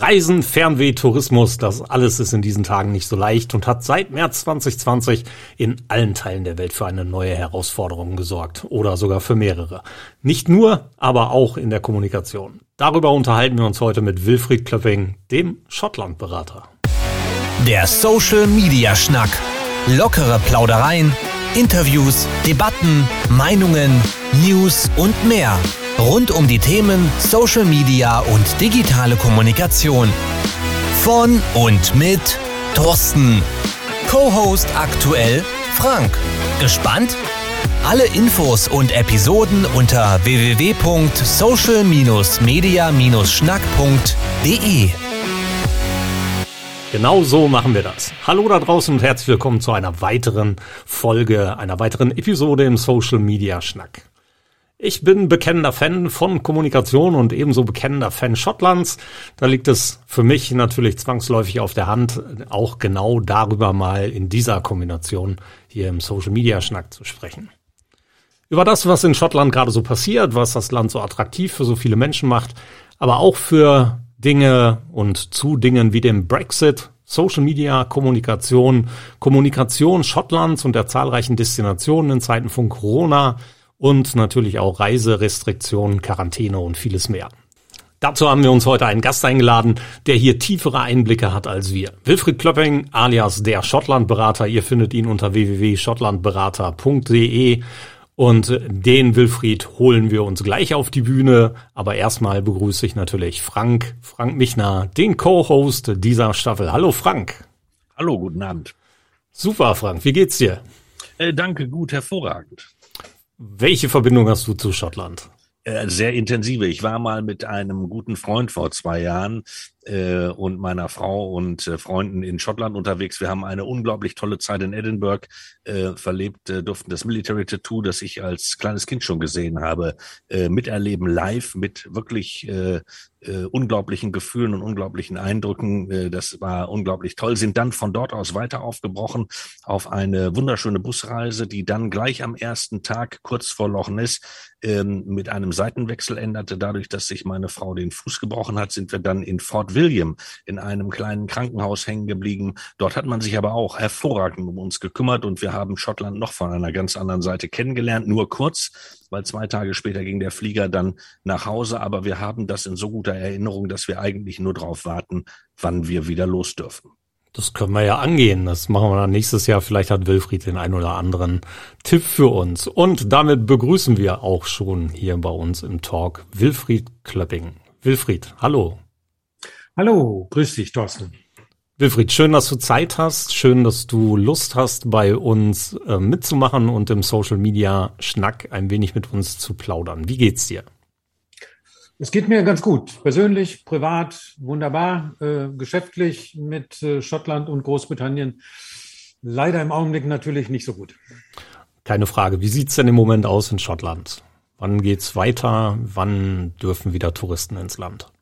Reisen, Fernweh, Tourismus, das alles ist in diesen Tagen nicht so leicht und hat seit März 2020 in allen Teilen der Welt für eine neue Herausforderung gesorgt oder sogar für mehrere. Nicht nur, aber auch in der Kommunikation. Darüber unterhalten wir uns heute mit Wilfried Klöpping, dem Schottlandberater. Der Social Media Schnack. Lockere Plaudereien, Interviews, Debatten, Meinungen, News und mehr rund um die Themen Social Media und digitale Kommunikation. Von und mit Thorsten. Co-Host aktuell Frank. Gespannt? Alle Infos und Episoden unter www.social-media-schnack.de. Genau so machen wir das. Hallo da draußen und herzlich willkommen zu einer weiteren Folge, einer weiteren Episode im Social Media Schnack. Ich bin bekennender Fan von Kommunikation und ebenso bekennender Fan Schottlands. Da liegt es für mich natürlich zwangsläufig auf der Hand, auch genau darüber mal in dieser Kombination hier im Social Media Schnack zu sprechen. Über das, was in Schottland gerade so passiert, was das Land so attraktiv für so viele Menschen macht, aber auch für Dinge und zu Dingen wie dem Brexit, Social Media, Kommunikation, Kommunikation Schottlands und der zahlreichen Destinationen in Zeiten von Corona, und natürlich auch Reiserestriktionen, Quarantäne und vieles mehr. Dazu haben wir uns heute einen Gast eingeladen, der hier tiefere Einblicke hat als wir. Wilfried Klöpping alias der Schottlandberater. Ihr findet ihn unter www.schottlandberater.de und den Wilfried holen wir uns gleich auf die Bühne. Aber erstmal begrüße ich natürlich Frank, Frank Michner, den Co-Host dieser Staffel. Hallo Frank. Hallo, guten Abend. Super, Frank. Wie geht's dir? Äh, danke, gut, hervorragend. Welche Verbindung hast du zu Schottland? Äh, sehr intensive. Ich war mal mit einem guten Freund vor zwei Jahren äh, und meiner Frau und äh, Freunden in Schottland unterwegs. Wir haben eine unglaublich tolle Zeit in Edinburgh äh, verlebt, äh, durften das Military Tattoo, das ich als kleines Kind schon gesehen habe, äh, miterleben live mit wirklich äh, unglaublichen Gefühlen und unglaublichen Eindrücken. Das war unglaublich toll. Sind dann von dort aus weiter aufgebrochen auf eine wunderschöne Busreise, die dann gleich am ersten Tag kurz vor Loch Ness ähm, mit einem Seitenwechsel änderte. Dadurch, dass sich meine Frau den Fuß gebrochen hat, sind wir dann in Fort William in einem kleinen Krankenhaus hängen geblieben. Dort hat man sich aber auch hervorragend um uns gekümmert und wir haben Schottland noch von einer ganz anderen Seite kennengelernt, nur kurz weil zwei Tage später ging der Flieger dann nach Hause. Aber wir haben das in so guter Erinnerung, dass wir eigentlich nur darauf warten, wann wir wieder los dürfen. Das können wir ja angehen. Das machen wir dann nächstes Jahr. Vielleicht hat Wilfried den ein oder anderen Tipp für uns. Und damit begrüßen wir auch schon hier bei uns im Talk Wilfried Klöpping. Wilfried, hallo. Hallo, grüß dich, Thorsten. Wilfried, schön, dass du Zeit hast, schön, dass du Lust hast, bei uns äh, mitzumachen und im Social Media Schnack ein wenig mit uns zu plaudern. Wie geht's dir? Es geht mir ganz gut. Persönlich, privat, wunderbar. Äh, geschäftlich mit äh, Schottland und Großbritannien. Leider im Augenblick natürlich nicht so gut. Keine Frage. Wie sieht's denn im Moment aus in Schottland? Wann geht's weiter? Wann dürfen wieder Touristen ins Land?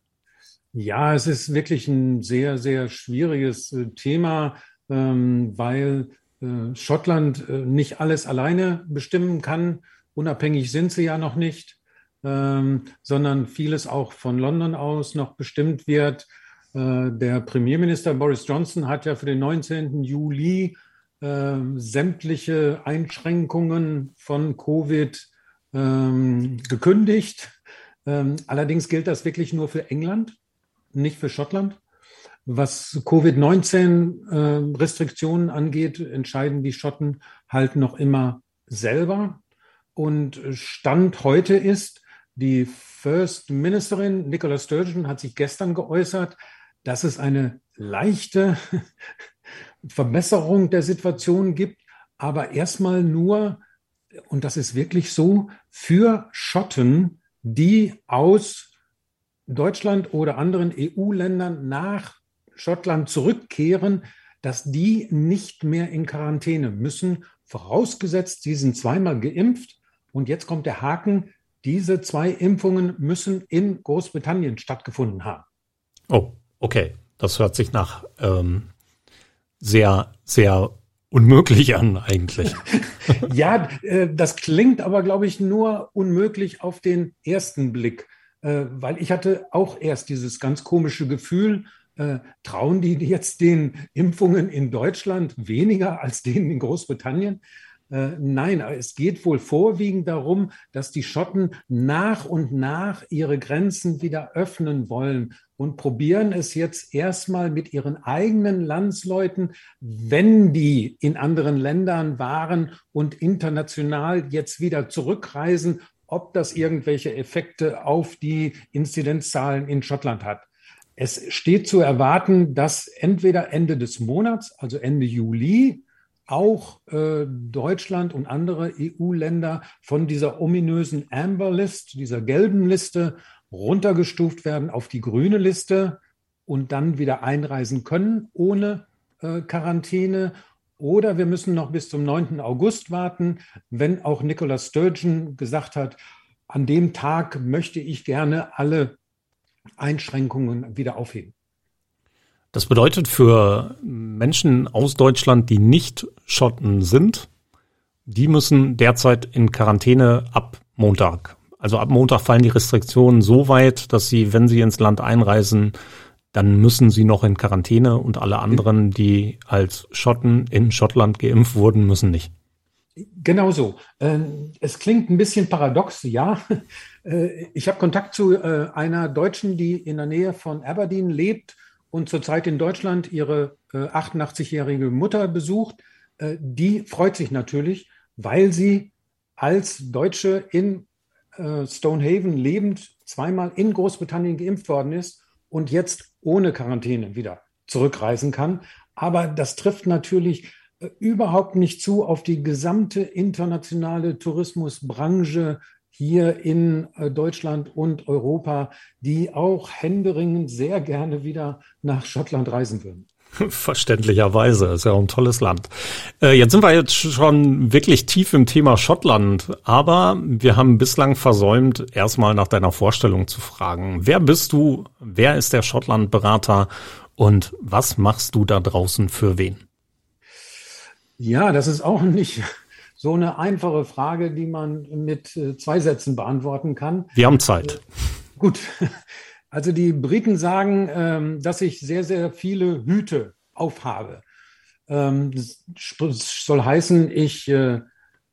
Ja, es ist wirklich ein sehr, sehr schwieriges äh, Thema, ähm, weil äh, Schottland äh, nicht alles alleine bestimmen kann. Unabhängig sind sie ja noch nicht, ähm, sondern vieles auch von London aus noch bestimmt wird. Der Premierminister Boris Johnson hat ja für den 19. Juli sämtliche Einschränkungen von Covid ähm, gekündigt. allerdings gilt das wirklich nur für England nicht für Schottland. Was Covid-19-Restriktionen äh, angeht, entscheiden die Schotten halt noch immer selber. Und Stand heute ist, die First Ministerin Nicola Sturgeon hat sich gestern geäußert, dass es eine leichte Verbesserung der Situation gibt, aber erstmal nur, und das ist wirklich so, für Schotten, die aus Deutschland oder anderen EU-Ländern nach Schottland zurückkehren, dass die nicht mehr in Quarantäne müssen, vorausgesetzt, sie sind zweimal geimpft. Und jetzt kommt der Haken, diese zwei Impfungen müssen in Großbritannien stattgefunden haben. Oh, okay. Das hört sich nach ähm, sehr, sehr unmöglich an eigentlich. ja, äh, das klingt aber, glaube ich, nur unmöglich auf den ersten Blick. Äh, weil ich hatte auch erst dieses ganz komische Gefühl, äh, trauen die jetzt den Impfungen in Deutschland weniger als denen in Großbritannien? Äh, nein, es geht wohl vorwiegend darum, dass die Schotten nach und nach ihre Grenzen wieder öffnen wollen und probieren es jetzt erstmal mit ihren eigenen Landsleuten, wenn die in anderen Ländern waren und international jetzt wieder zurückreisen, ob das irgendwelche Effekte auf die Inzidenzzahlen in Schottland hat. Es steht zu erwarten, dass entweder Ende des Monats, also Ende Juli, auch äh, Deutschland und andere EU-Länder von dieser ominösen Amber List, dieser gelben Liste, runtergestuft werden auf die grüne Liste und dann wieder einreisen können ohne äh, Quarantäne. Oder wir müssen noch bis zum 9. August warten, wenn auch Nicola Sturgeon gesagt hat, an dem Tag möchte ich gerne alle Einschränkungen wieder aufheben. Das bedeutet für Menschen aus Deutschland, die nicht Schotten sind, die müssen derzeit in Quarantäne ab Montag. Also ab Montag fallen die Restriktionen so weit, dass sie, wenn sie ins Land einreisen, dann müssen sie noch in Quarantäne und alle anderen, die als Schotten in Schottland geimpft wurden, müssen nicht. Genau so. Ähm, es klingt ein bisschen paradox, ja. Äh, ich habe Kontakt zu äh, einer Deutschen, die in der Nähe von Aberdeen lebt und zurzeit in Deutschland ihre 88-jährige äh, Mutter besucht, die freut sich natürlich, weil sie als Deutsche in Stonehaven lebend zweimal in Großbritannien geimpft worden ist und jetzt ohne Quarantäne wieder zurückreisen kann. Aber das trifft natürlich überhaupt nicht zu auf die gesamte internationale Tourismusbranche hier in äh, Deutschland und Europa, die auch händeringend sehr gerne wieder nach Schottland reisen würden. Verständlicherweise, ist ja auch ein tolles Land. Äh, jetzt sind wir jetzt schon wirklich tief im Thema Schottland, aber wir haben bislang versäumt, erstmal nach deiner Vorstellung zu fragen. Wer bist du? Wer ist der Schottland-Berater? Und was machst du da draußen für wen? Ja, das ist auch nicht so eine einfache Frage, die man mit äh, zwei Sätzen beantworten kann. Wir haben Zeit. Äh, gut. Also die Briten sagen, ähm, dass ich sehr, sehr viele Hüte aufhabe. Ähm, das soll heißen, ich äh,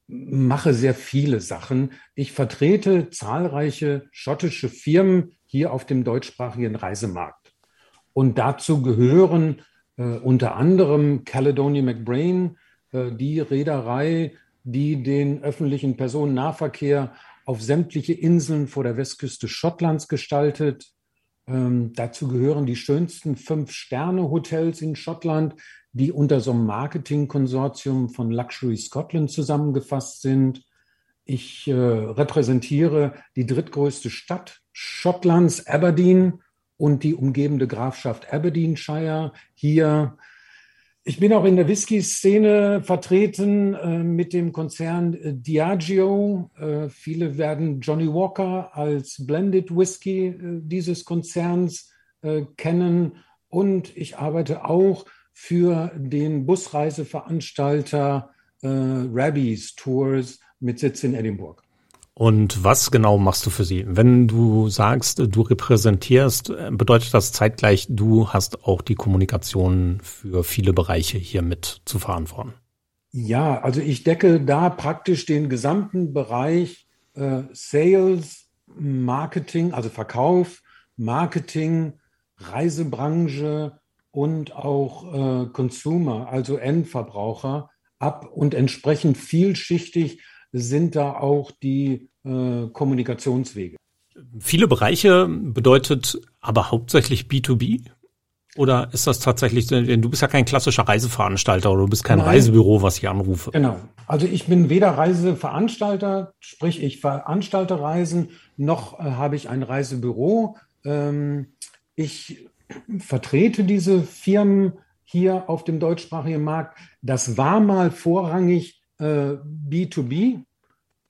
mache sehr viele Sachen. Ich vertrete zahlreiche schottische Firmen hier auf dem deutschsprachigen Reisemarkt. Und dazu gehören unter anderem Caledonia McBrain, die Reederei, die den öffentlichen Personennahverkehr auf sämtliche Inseln vor der Westküste Schottlands gestaltet. Ähm, dazu gehören die schönsten Fünf-Sterne-Hotels in Schottland, die unter so einem Marketingkonsortium von Luxury Scotland zusammengefasst sind. Ich äh, repräsentiere die drittgrößte Stadt Schottlands, Aberdeen, und die umgebende Grafschaft Aberdeenshire. Hier ich bin auch in der Whisky-Szene vertreten äh, mit dem Konzern äh, Diageo. Äh, viele werden Johnny Walker als Blended Whisky äh, dieses Konzerns äh, kennen. Und ich arbeite auch für den Busreiseveranstalter äh, Rabbies Tours mit Sitz in Edinburgh. Und was genau machst du für sie? Wenn du sagst, du repräsentierst, bedeutet das zeitgleich, du hast auch die Kommunikation für viele Bereiche hier mit zu verantworten? Ja, also ich decke da praktisch den gesamten Bereich äh, Sales, Marketing, also Verkauf, Marketing, Reisebranche und auch äh, Consumer, also Endverbraucher ab und entsprechend vielschichtig sind da auch die äh, Kommunikationswege. Viele Bereiche bedeutet aber hauptsächlich B2B? Oder ist das tatsächlich, du bist ja kein klassischer Reiseveranstalter oder du bist kein Nein. Reisebüro, was ich anrufe. Genau. Also ich bin weder Reiseveranstalter, sprich ich veranstalte Reisen, noch äh, habe ich ein Reisebüro. Ähm, ich vertrete diese Firmen hier auf dem deutschsprachigen Markt. Das war mal vorrangig B2B.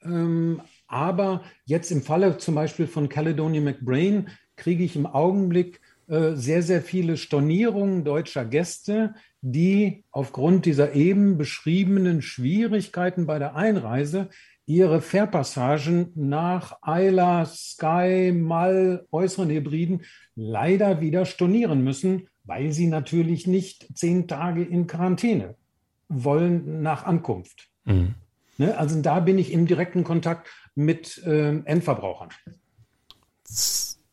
Ähm, aber jetzt im Falle zum Beispiel von Caledonia McBrain kriege ich im Augenblick äh, sehr, sehr viele Stornierungen deutscher Gäste, die aufgrund dieser eben beschriebenen Schwierigkeiten bei der Einreise ihre Fährpassagen nach Eila, Sky, Mal, äußeren Hybriden leider wieder stornieren müssen, weil sie natürlich nicht zehn Tage in Quarantäne wollen nach Ankunft. Mhm. Ne? Also da bin ich im direkten Kontakt mit äh, Endverbrauchern.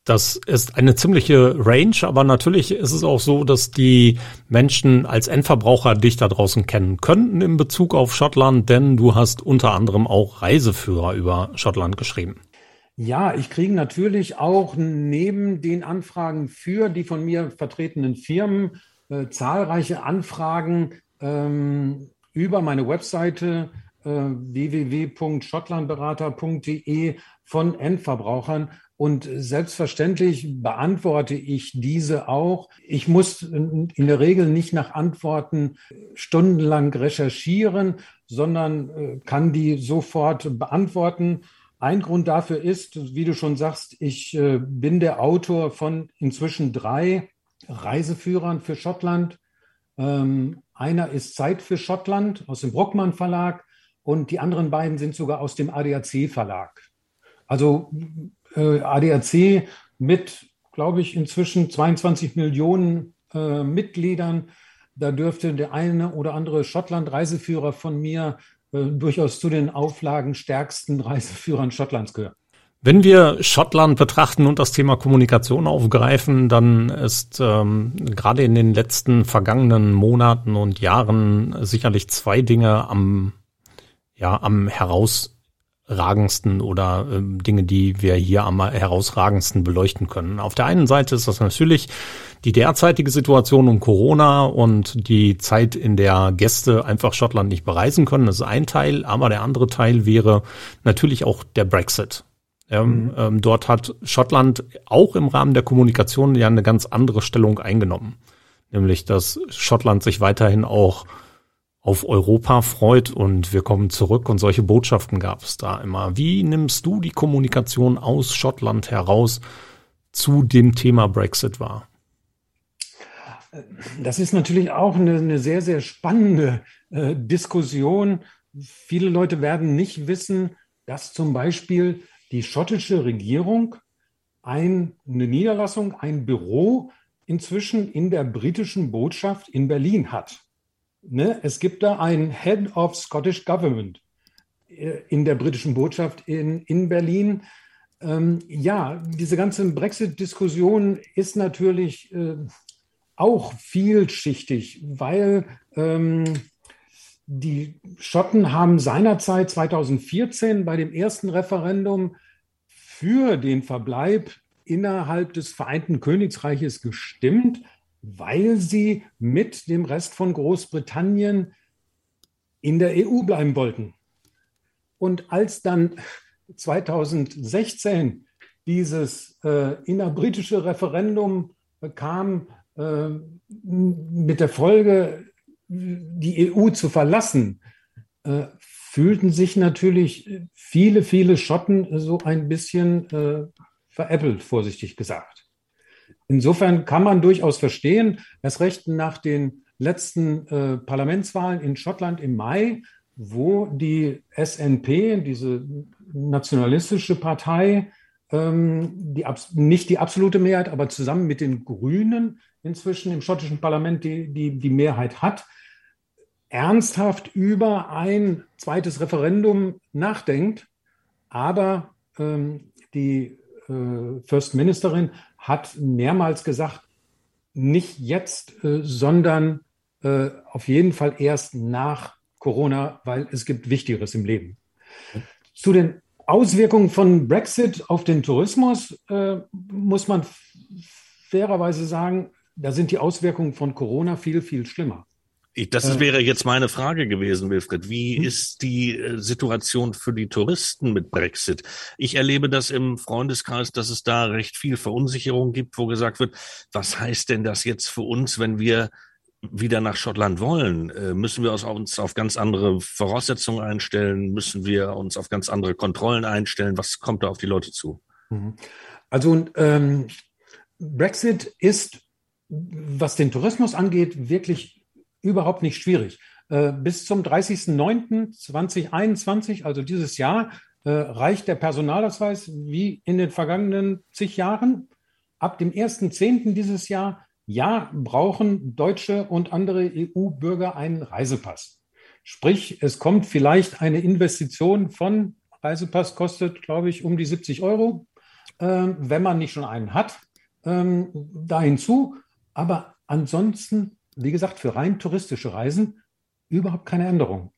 Das ist eine ziemliche Range, aber natürlich ist es auch so, dass die Menschen als Endverbraucher dich da draußen kennen könnten in Bezug auf Schottland, denn du hast unter anderem auch Reiseführer über Schottland geschrieben. Ja, ich kriege natürlich auch neben den Anfragen für die von mir vertretenen Firmen äh, zahlreiche Anfragen ähm, über meine Webseite äh, www.schottlandberater.de von Endverbrauchern. Und selbstverständlich beantworte ich diese auch. Ich muss in der Regel nicht nach Antworten stundenlang recherchieren, sondern äh, kann die sofort beantworten. Ein Grund dafür ist, wie du schon sagst, ich äh, bin der Autor von inzwischen drei Reiseführern für Schottland. Ähm, einer ist Zeit für Schottland aus dem Brockmann Verlag und die anderen beiden sind sogar aus dem ADAC Verlag. Also äh, ADAC mit, glaube ich, inzwischen 22 Millionen äh, Mitgliedern. Da dürfte der eine oder andere Schottland-Reiseführer von mir äh, durchaus zu den auflagenstärksten Reiseführern Schottlands gehören. Wenn wir Schottland betrachten und das Thema Kommunikation aufgreifen, dann ist ähm, gerade in den letzten vergangenen Monaten und Jahren sicherlich zwei Dinge am ja am herausragendsten oder ähm, Dinge, die wir hier am herausragendsten beleuchten können. Auf der einen Seite ist das natürlich die derzeitige Situation um Corona und die Zeit, in der Gäste einfach Schottland nicht bereisen können, das ist ein Teil, aber der andere Teil wäre natürlich auch der Brexit. Ähm, mhm. ähm, dort hat Schottland auch im Rahmen der Kommunikation ja eine ganz andere Stellung eingenommen. Nämlich, dass Schottland sich weiterhin auch auf Europa freut und wir kommen zurück und solche Botschaften gab es da immer. Wie nimmst du die Kommunikation aus Schottland heraus zu dem Thema Brexit wahr? Das ist natürlich auch eine, eine sehr, sehr spannende äh, Diskussion. Viele Leute werden nicht wissen, dass zum Beispiel die schottische Regierung ein, eine Niederlassung, ein Büro inzwischen in der britischen Botschaft in Berlin hat. Ne? Es gibt da ein Head of Scottish Government äh, in der britischen Botschaft in, in Berlin. Ähm, ja, diese ganze Brexit-Diskussion ist natürlich äh, auch vielschichtig, weil ähm, die Schotten haben seinerzeit 2014 bei dem ersten Referendum für den Verbleib innerhalb des Vereinten Königreiches gestimmt, weil sie mit dem Rest von Großbritannien in der EU bleiben wollten. Und als dann 2016 dieses äh, innerbritische Referendum kam, äh, mit der Folge, die EU zu verlassen, äh, fühlten sich natürlich viele, viele Schotten so ein bisschen äh, veräppelt, vorsichtig gesagt. Insofern kann man durchaus verstehen, erst recht nach den letzten äh, Parlamentswahlen in Schottland im Mai, wo die SNP, diese nationalistische Partei, ähm, die, nicht die absolute Mehrheit, aber zusammen mit den Grünen inzwischen im schottischen Parlament die, die, die Mehrheit hat, ernsthaft über ein zweites Referendum nachdenkt. Aber ähm, die äh, First Ministerin hat mehrmals gesagt, nicht jetzt, äh, sondern äh, auf jeden Fall erst nach Corona, weil es gibt Wichtigeres im Leben. Zu den Auswirkungen von Brexit auf den Tourismus äh, muss man fairerweise sagen, da sind die Auswirkungen von Corona viel, viel schlimmer. Das äh. wäre jetzt meine Frage gewesen, Wilfried. Wie hm? ist die äh, Situation für die Touristen mit Brexit? Ich erlebe das im Freundeskreis, dass es da recht viel Verunsicherung gibt, wo gesagt wird, was heißt denn das jetzt für uns, wenn wir wieder nach Schottland wollen? Äh, müssen wir uns auf ganz andere Voraussetzungen einstellen? Müssen wir uns auf ganz andere Kontrollen einstellen? Was kommt da auf die Leute zu? Mhm. Also ähm, Brexit ist, was den Tourismus angeht, wirklich überhaupt nicht schwierig. Äh, bis zum 30.09.2021, also dieses Jahr, äh, reicht der Personalausweis wie in den vergangenen zig Jahren. Ab dem 1.10. dieses Jahr, ja, brauchen Deutsche und andere EU-Bürger einen Reisepass. Sprich, es kommt vielleicht eine Investition von Reisepass kostet, glaube ich, um die 70 Euro, äh, wenn man nicht schon einen hat, ähm, da hinzu. Aber ansonsten, wie gesagt, für rein touristische Reisen überhaupt keine Änderung.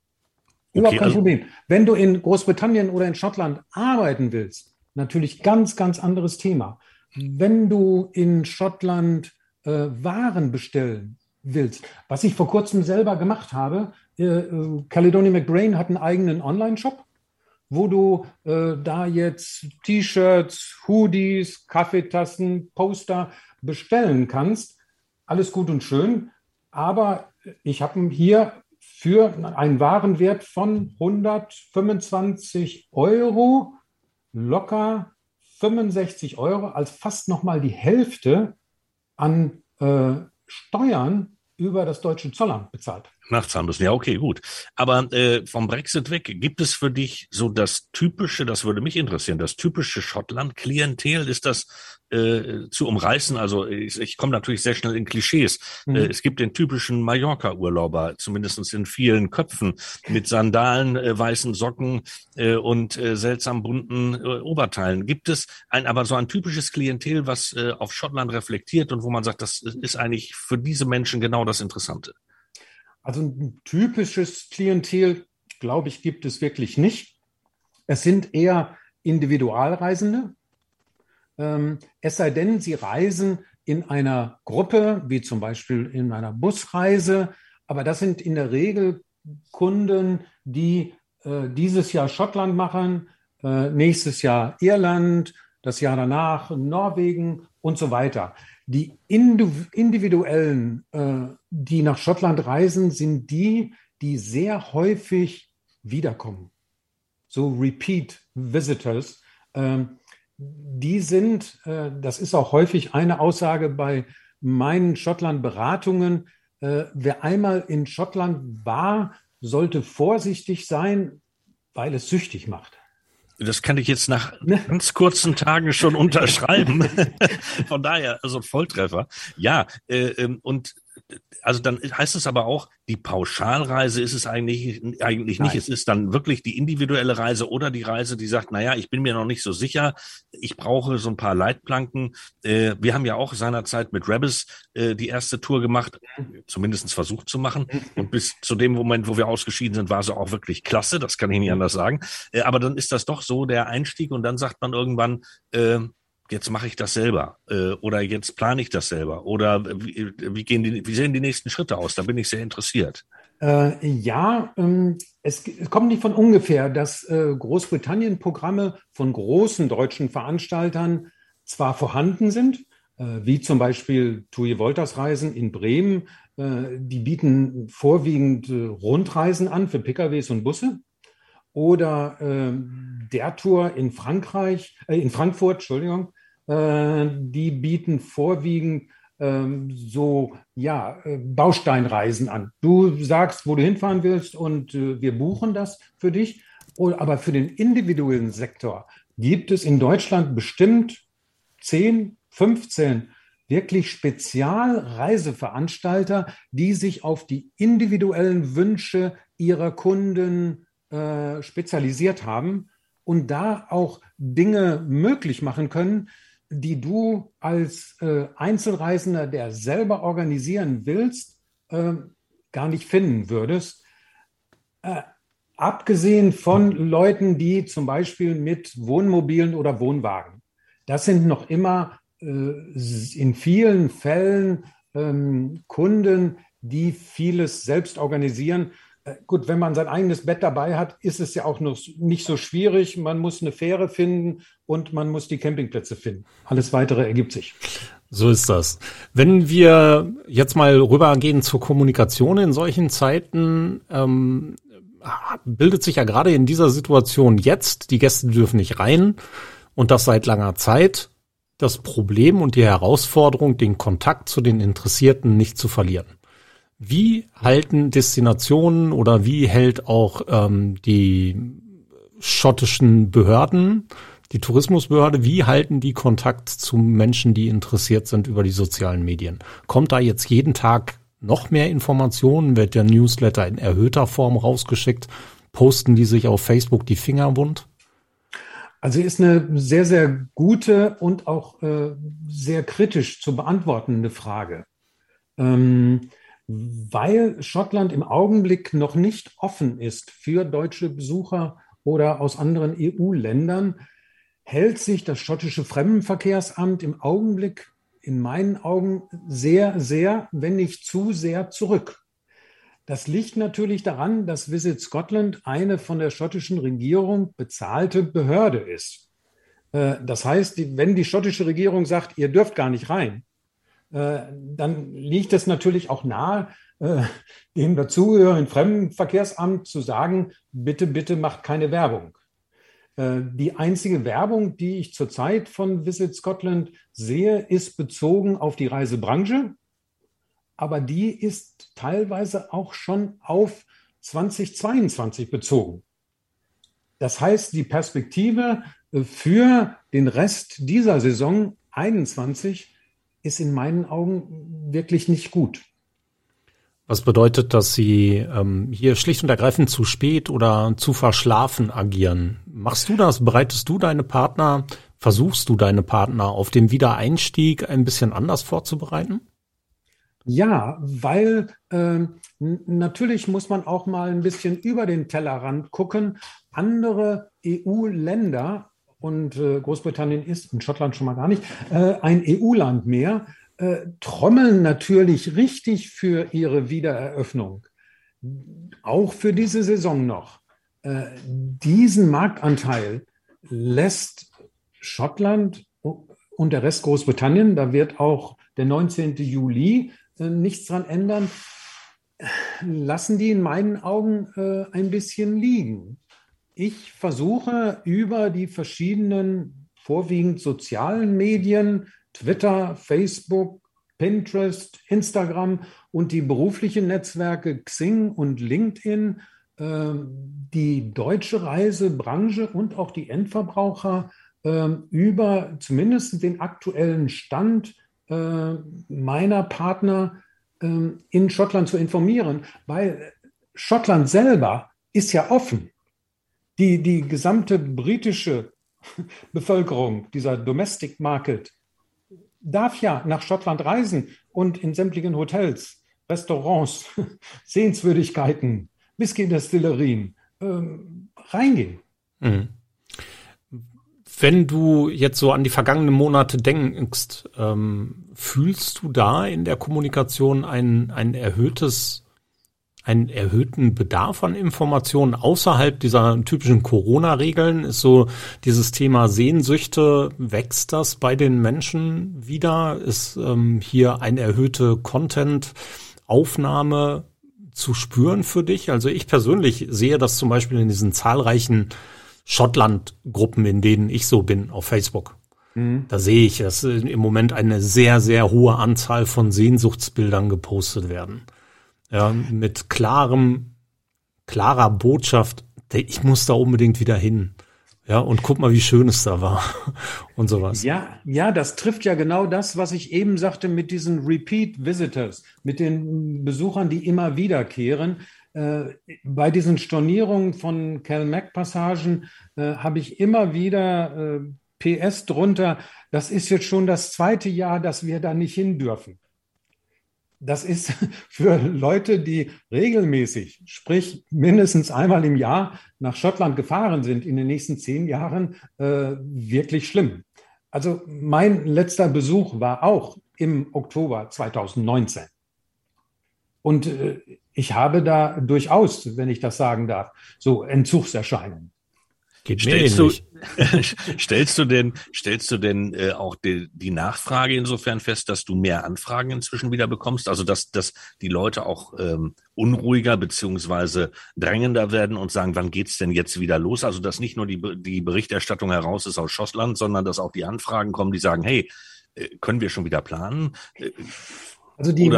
Überhaupt okay, kein also Problem. Wenn du in Großbritannien oder in Schottland arbeiten willst, natürlich ganz, ganz anderes Thema. Wenn du in Schottland äh, Waren bestellen willst, was ich vor kurzem selber gemacht habe, äh, äh, Caledonian McBrain hat einen eigenen Online-Shop wo du äh, da jetzt T-Shirts, Hoodies, Kaffeetassen, Poster bestellen kannst. Alles gut und schön, aber ich habe hier für einen Warenwert von 125 Euro locker 65 Euro als fast nochmal die Hälfte an äh, Steuern über das deutsche Zollamt bezahlt. Nachzahlen müssen. Ja, okay, gut. Aber äh, vom Brexit weg, gibt es für dich so das typische, das würde mich interessieren, das typische Schottland-Klientel? Ist das äh, zu umreißen? Also ich, ich komme natürlich sehr schnell in Klischees. Mhm. Äh, es gibt den typischen Mallorca-Urlauber, zumindest in vielen Köpfen, mit Sandalen, äh, weißen Socken äh, und äh, seltsam bunten äh, Oberteilen. Gibt es ein, aber so ein typisches Klientel, was äh, auf Schottland reflektiert und wo man sagt, das ist eigentlich für diese Menschen genau das Interessante? Also ein typisches Klientel, glaube ich, gibt es wirklich nicht. Es sind eher Individualreisende. Ähm, es sei denn, sie reisen in einer Gruppe, wie zum Beispiel in einer Busreise. Aber das sind in der Regel Kunden, die äh, dieses Jahr Schottland machen, äh, nächstes Jahr Irland, das Jahr danach Norwegen und so weiter. Die individuellen, äh, die nach Schottland reisen, sind die, die sehr häufig wiederkommen. So Repeat Visitors. Ähm, die sind, äh, das ist auch häufig eine Aussage bei meinen Schottland-Beratungen, äh, wer einmal in Schottland war, sollte vorsichtig sein, weil es süchtig macht. Das kann ich jetzt nach ne? ganz kurzen Tagen schon unterschreiben. Von daher, also Volltreffer. Ja, äh, ähm, und also dann heißt es aber auch, die Pauschalreise ist es eigentlich, eigentlich nicht. Es ist dann wirklich die individuelle Reise oder die Reise, die sagt, naja, ich bin mir noch nicht so sicher. Ich brauche so ein paar Leitplanken. Äh, wir haben ja auch seinerzeit mit Rebels äh, die erste Tour gemacht, zumindest versucht zu machen. Und bis zu dem Moment, wo wir ausgeschieden sind, war sie auch wirklich klasse. Das kann ich nicht anders sagen. Äh, aber dann ist das doch so der Einstieg und dann sagt man irgendwann, äh, jetzt mache ich das selber äh, oder jetzt plane ich das selber oder wie, wie, gehen die, wie sehen die nächsten Schritte aus? Da bin ich sehr interessiert. Äh, ja, ähm, es, es, kommt nicht von ungefähr, dass äh, Großbritannien-Programme von großen deutschen Veranstaltern zwar vorhanden sind, äh, wie zum Beispiel TUI Wolters Reisen in Bremen, äh, die bieten vorwiegend äh, Rundreisen an für PKWs und Busse oder der Tour in Frankreich, in Frankfurt, Entschuldigung, die bieten vorwiegend ähm, so ja äh, Bausteinreisen an. Du sagst, wo du hinfahren willst und äh, wir buchen das für dich. Aber für den individuellen Sektor gibt es in Deutschland bestimmt 10, 15 wirklich Spezialreiseveranstalter, die sich auf die individuellen Wünsche ihrer Kunden äh, spezialisiert haben und da auch Dinge möglich machen können, die du als äh, Einzelreisender, der selber organisieren willst, äh, gar nicht finden würdest. Äh, abgesehen von Leuten, die zum Beispiel mit Wohnmobilen oder Wohnwagen. Das sind noch immer äh, in vielen Fällen ähm, Kunden, die vieles selbst organisieren gut, wenn man sein eigenes Bett dabei hat, ist es ja auch noch nicht so schwierig. Man muss eine Fähre finden und man muss die Campingplätze finden. Alles weitere ergibt sich. So ist das. Wenn wir jetzt mal rübergehen zur Kommunikation in solchen Zeiten, ähm, bildet sich ja gerade in dieser Situation jetzt, die Gäste dürfen nicht rein und das seit langer Zeit, das Problem und die Herausforderung, den Kontakt zu den Interessierten nicht zu verlieren. Wie halten Destinationen oder wie hält auch ähm, die schottischen Behörden, die Tourismusbehörde, wie halten die Kontakt zu Menschen, die interessiert sind über die sozialen Medien? Kommt da jetzt jeden Tag noch mehr Informationen? Wird der Newsletter in erhöhter Form rausgeschickt? Posten die sich auf Facebook die Finger wund? Also ist eine sehr, sehr gute und auch äh, sehr kritisch zu beantwortende Frage. Ähm, weil Schottland im Augenblick noch nicht offen ist für deutsche Besucher oder aus anderen EU-Ländern, hält sich das schottische Fremdenverkehrsamt im Augenblick in meinen Augen sehr, sehr, wenn nicht zu sehr zurück. Das liegt natürlich daran, dass Visit Scotland eine von der schottischen Regierung bezahlte Behörde ist. Äh, das heißt, wenn die schottische Regierung sagt, ihr dürft gar nicht rein, dann liegt es natürlich auch nahe, äh, dem dazugehörigen Fremdenverkehrsamt zu sagen, bitte, bitte macht keine Werbung. Die einzige Werbung, die ich zurzeit von Visit Scotland sehe, ist bezogen auf die Reisebranche aber die ist teilweise auch schon auf 2022 bezogen. Das heißt, die Perspektive äh, für den Rest dieser Saison 21 ist in meinen Augen wirklich nicht gut. Was bedeutet, dass Sie ähm, hier schlicht und ergreifend zu spät oder zu verschlafen agieren? Machst du das? Bereitest du deine Partner, versuchst du deine Partner auf dem Wiedereinstieg ein bisschen anders vorzubereiten? Ja, weil äh, natürlich muss man auch mal ein bisschen über den Tellerrand gucken. Andere EU-Länder, und äh, Großbritannien ist und Schottland schon mal gar nicht, äh, ein EU-Land mehr, äh, trommeln natürlich richtig für ihre Wiedereröffnung. Auch für diese Saison noch. Diesen Marktanteil lässt Schottland und der Rest Großbritannien, da wird auch der 19. Juli nichts dran ändern, lassen die in meinen Augen ein bisschen liegen. Ich versuche über die verschiedenen vorwiegend sozialen Medien, Twitter, Facebook, Pinterest, Instagram und die beruflichen Netzwerke Xing und LinkedIn, äh, die deutsche Reisebranche und auch die Endverbraucher äh, über zumindest den aktuellen Stand äh, meiner Partner ähm, in Schottland zu informieren, weil Schottland selber ist ja offen. Die, die gesamte britische Bevölkerung, dieser Domestic Market, darf ja nach Schottland reisen und in sämtlichen Hotels, Restaurants, Sehenswürdigkeiten, Whisky-Destillerien ähm, reingehen. Mhm. Wenn du jetzt so an die vergangenen Monate denkst, ähm, fühlst du da in der Kommunikation ein, ein erhöhtes, einen erhöhten Bedarf an Informationen außerhalb dieser typischen Corona-Regeln? Ist so dieses Thema Sehnsüchte, wächst das bei den Menschen wieder? Ist ähm, hier eine erhöhte Content-Aufnahme zu spüren für dich? Also ich persönlich sehe das zum Beispiel in diesen zahlreichen Schottland-Gruppen, in denen ich so bin, auf Facebook. Mhm. Da sehe ich, dass im Moment eine sehr, sehr hohe Anzahl von Sehnsuchtsbildern gepostet werden. Ja, mit klarem, klarer Botschaft, ich muss da unbedingt wieder hin. Ja, und guck mal, wie schön es da war und sowas. Ja, ja, das trifft ja genau das, was ich eben sagte mit diesen Repeat Visitors, mit den Besuchern, die immer wiederkehren. Äh, bei diesen Stornierungen von Cal-Mac-Passagen äh, habe ich immer wieder äh, PS drunter. Das ist jetzt schon das zweite Jahr, dass wir da nicht hin dürfen. Das ist für Leute, die regelmäßig, sprich mindestens einmal im Jahr nach Schottland gefahren sind in den nächsten zehn Jahren, äh, wirklich schlimm. Also mein letzter Besuch war auch im Oktober 2019. Und äh, ich habe da durchaus, wenn ich das sagen darf, so Entzugserscheinungen. Geht stellst du, stellst du denn, stellst du denn äh, auch die, die Nachfrage insofern fest, dass du mehr Anfragen inzwischen wieder bekommst? Also dass, dass die Leute auch ähm, unruhiger beziehungsweise drängender werden und sagen, wann geht's denn jetzt wieder los? Also dass nicht nur die, die Berichterstattung heraus ist aus Schottland, sondern dass auch die Anfragen kommen, die sagen, hey, äh, können wir schon wieder planen? Also die,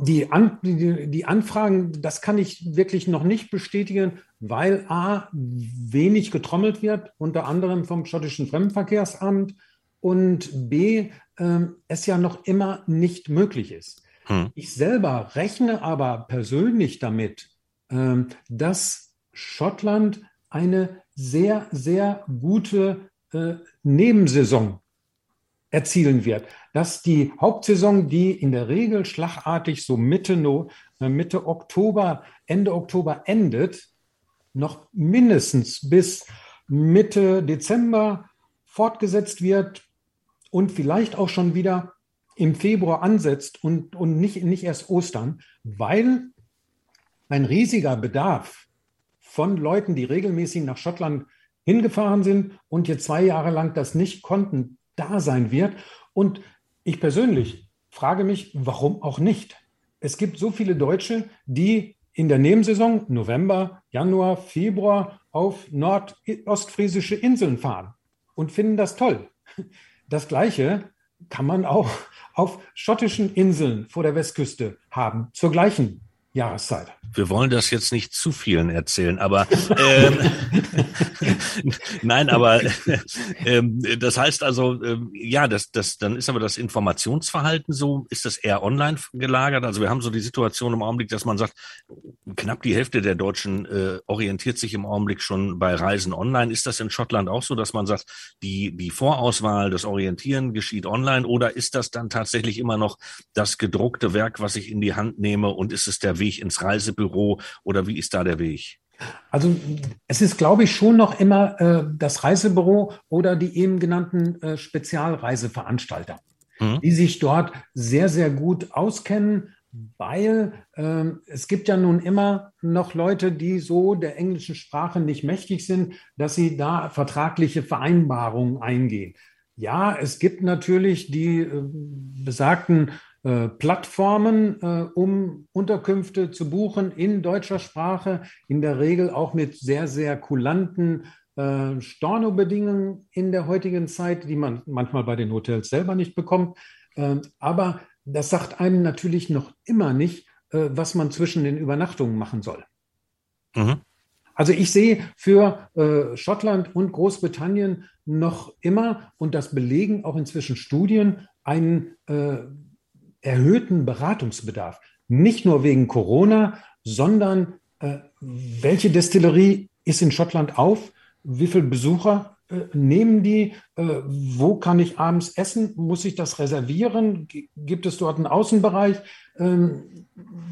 die, An, die, die, Anfragen, das kann ich wirklich noch nicht bestätigen, weil A, wenig getrommelt wird, unter anderem vom schottischen Fremdenverkehrsamt und B, äh, es ja noch immer nicht möglich ist. Hm. Ich selber rechne aber persönlich damit, äh, dass Schottland eine sehr, sehr gute äh, Nebensaison erzielen wird. Dass die Hauptsaison, die in der Regel schlagartig so Mitte, äh, Mitte Oktober, Ende Oktober endet, noch mindestens bis Mitte Dezember fortgesetzt wird und vielleicht auch schon wieder im Februar ansetzt und, und nicht, nicht erst Ostern, weil ein riesiger Bedarf von Leuten, die regelmäßig nach Schottland hingefahren sind und hier zwei Jahre lang das nicht konnten, da sein wird. Und ich persönlich frage mich, warum auch nicht? Es gibt so viele Deutsche, die in der Nebensaison, November, Januar, Februar, auf nordostfriesische Inseln fahren und finden das toll. Das Gleiche kann man auch auf schottischen Inseln vor der Westküste haben, zur gleichen Jahreszeit. Wir wollen das jetzt nicht zu vielen erzählen, aber ähm, nein, aber ähm, das heißt also, ähm, ja, das, das, dann ist aber das Informationsverhalten so, ist das eher online gelagert? Also wir haben so die Situation im Augenblick, dass man sagt, knapp die Hälfte der Deutschen äh, orientiert sich im Augenblick schon bei Reisen online. Ist das in Schottland auch so, dass man sagt, die, die Vorauswahl, das Orientieren geschieht online oder ist das dann tatsächlich immer noch das gedruckte Werk, was ich in die Hand nehme und ist es der Weg ins Reisebüro oder wie ist da der Weg? Also es ist, glaube ich, schon noch immer äh, das Reisebüro oder die eben genannten äh, Spezialreiseveranstalter, mhm. die sich dort sehr, sehr gut auskennen, weil äh, es gibt ja nun immer noch Leute, die so der englischen Sprache nicht mächtig sind, dass sie da vertragliche Vereinbarungen eingehen. Ja, es gibt natürlich die äh, besagten äh, Plattformen, äh, um Unterkünfte zu buchen in deutscher Sprache, in der Regel auch mit sehr, sehr kulanten äh, Stornobedingungen in der heutigen Zeit, die man manchmal bei den Hotels selber nicht bekommt. Ähm, aber das sagt einem natürlich noch immer nicht, äh, was man zwischen den Übernachtungen machen soll. Mhm. Also ich sehe für äh, Schottland und Großbritannien noch immer, und das belegen auch inzwischen Studien, einen äh, erhöhten Beratungsbedarf. Nicht nur wegen Corona, sondern äh, welche Destillerie ist in Schottland auf? Wie viele Besucher äh, nehmen die? Äh, wo kann ich abends essen? Muss ich das reservieren? G gibt es dort einen Außenbereich? Ähm,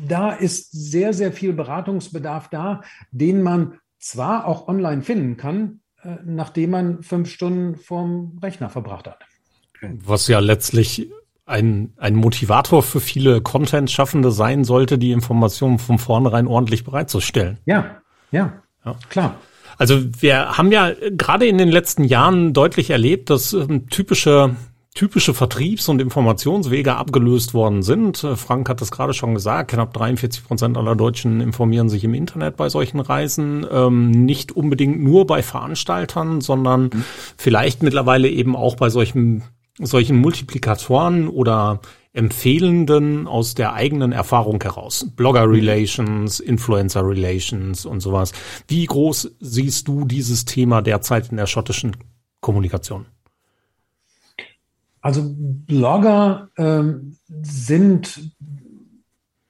da ist sehr, sehr viel Beratungsbedarf da, den man zwar auch online finden kann, äh, nachdem man fünf Stunden vorm Rechner verbracht hat. Was ja letztlich ein, ein Motivator für viele Content-Schaffende sein sollte, die Informationen von vornherein ordentlich bereitzustellen. Ja, ja, ja. klar. Also wir haben ja gerade in den letzten Jahren deutlich erlebt, dass ähm, typische typische Vertriebs- und Informationswege abgelöst worden sind. Äh, Frank hat es gerade schon gesagt, knapp 43 Prozent aller Deutschen informieren sich im Internet bei solchen Reisen. Ähm, nicht unbedingt nur bei Veranstaltern, sondern mhm. vielleicht mittlerweile eben auch bei solchen solchen Multiplikatoren oder Empfehlenden aus der eigenen Erfahrung heraus. Blogger Relations, Influencer Relations und sowas. Wie groß siehst du dieses Thema derzeit in der schottischen Kommunikation? Also Blogger ähm, sind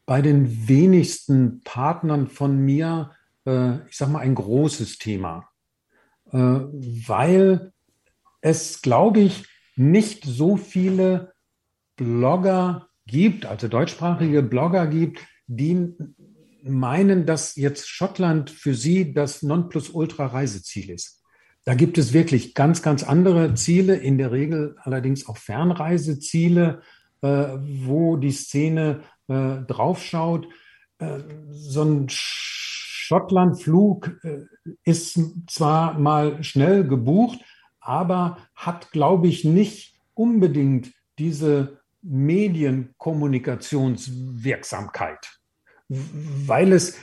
bei den wenigsten Partnern von mir, äh, ich sag mal, ein großes Thema, äh, weil es, glaube ich, nicht so viele Blogger gibt, also deutschsprachige Blogger gibt, die meinen, dass jetzt Schottland für sie das Nonplusultra-Reiseziel ist. Da gibt es wirklich ganz, ganz andere Ziele, in der Regel allerdings auch Fernreiseziele, äh, wo die Szene äh, draufschaut. Äh, so ein Schottlandflug äh, ist zwar mal schnell gebucht, aber hat, glaube ich, nicht unbedingt diese Medienkommunikationswirksamkeit, weil es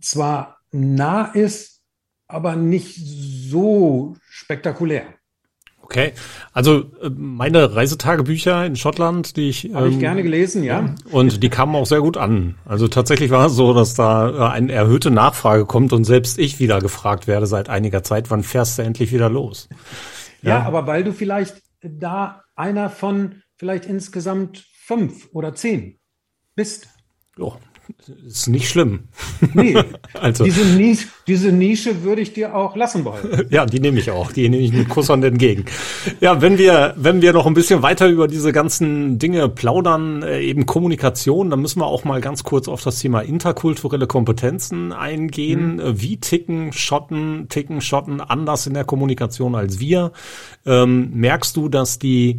zwar nah ist, aber nicht so spektakulär. Okay, also äh, meine Reisetagebücher in Schottland, die ich habe ich ähm, gerne gelesen, ja. Und die kamen auch sehr gut an. Also tatsächlich war es so, dass da äh, eine erhöhte Nachfrage kommt und selbst ich wieder gefragt werde seit einiger Zeit, wann fährst du endlich wieder los? Ja, ja aber weil du vielleicht da einer von vielleicht insgesamt fünf oder zehn bist. Oh, ist nicht schlimm. Nee, also. diese, Nische, diese Nische würde ich dir auch lassen wollen. Ja, die nehme ich auch. Die nehme ich mit Kusshand entgegen. Ja, wenn wir, wenn wir noch ein bisschen weiter über diese ganzen Dinge plaudern, äh, eben Kommunikation, dann müssen wir auch mal ganz kurz auf das Thema interkulturelle Kompetenzen eingehen. Mhm. Wie ticken Schotten, ticken Schotten anders in der Kommunikation als wir? Ähm, merkst du, dass die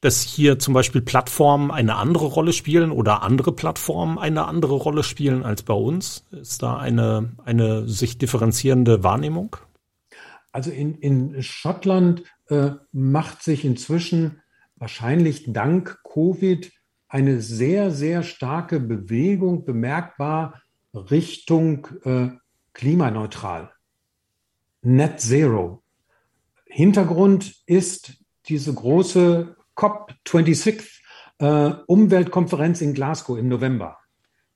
dass hier zum Beispiel Plattformen eine andere Rolle spielen oder andere Plattformen eine andere Rolle spielen als bei uns? Ist da eine, eine sich differenzierende Wahrnehmung? Also in, in Schottland äh, macht sich inzwischen wahrscheinlich dank Covid eine sehr, sehr starke Bewegung bemerkbar Richtung äh, klimaneutral, Net Zero. Hintergrund ist diese große COP26 äh, Umweltkonferenz in Glasgow im November,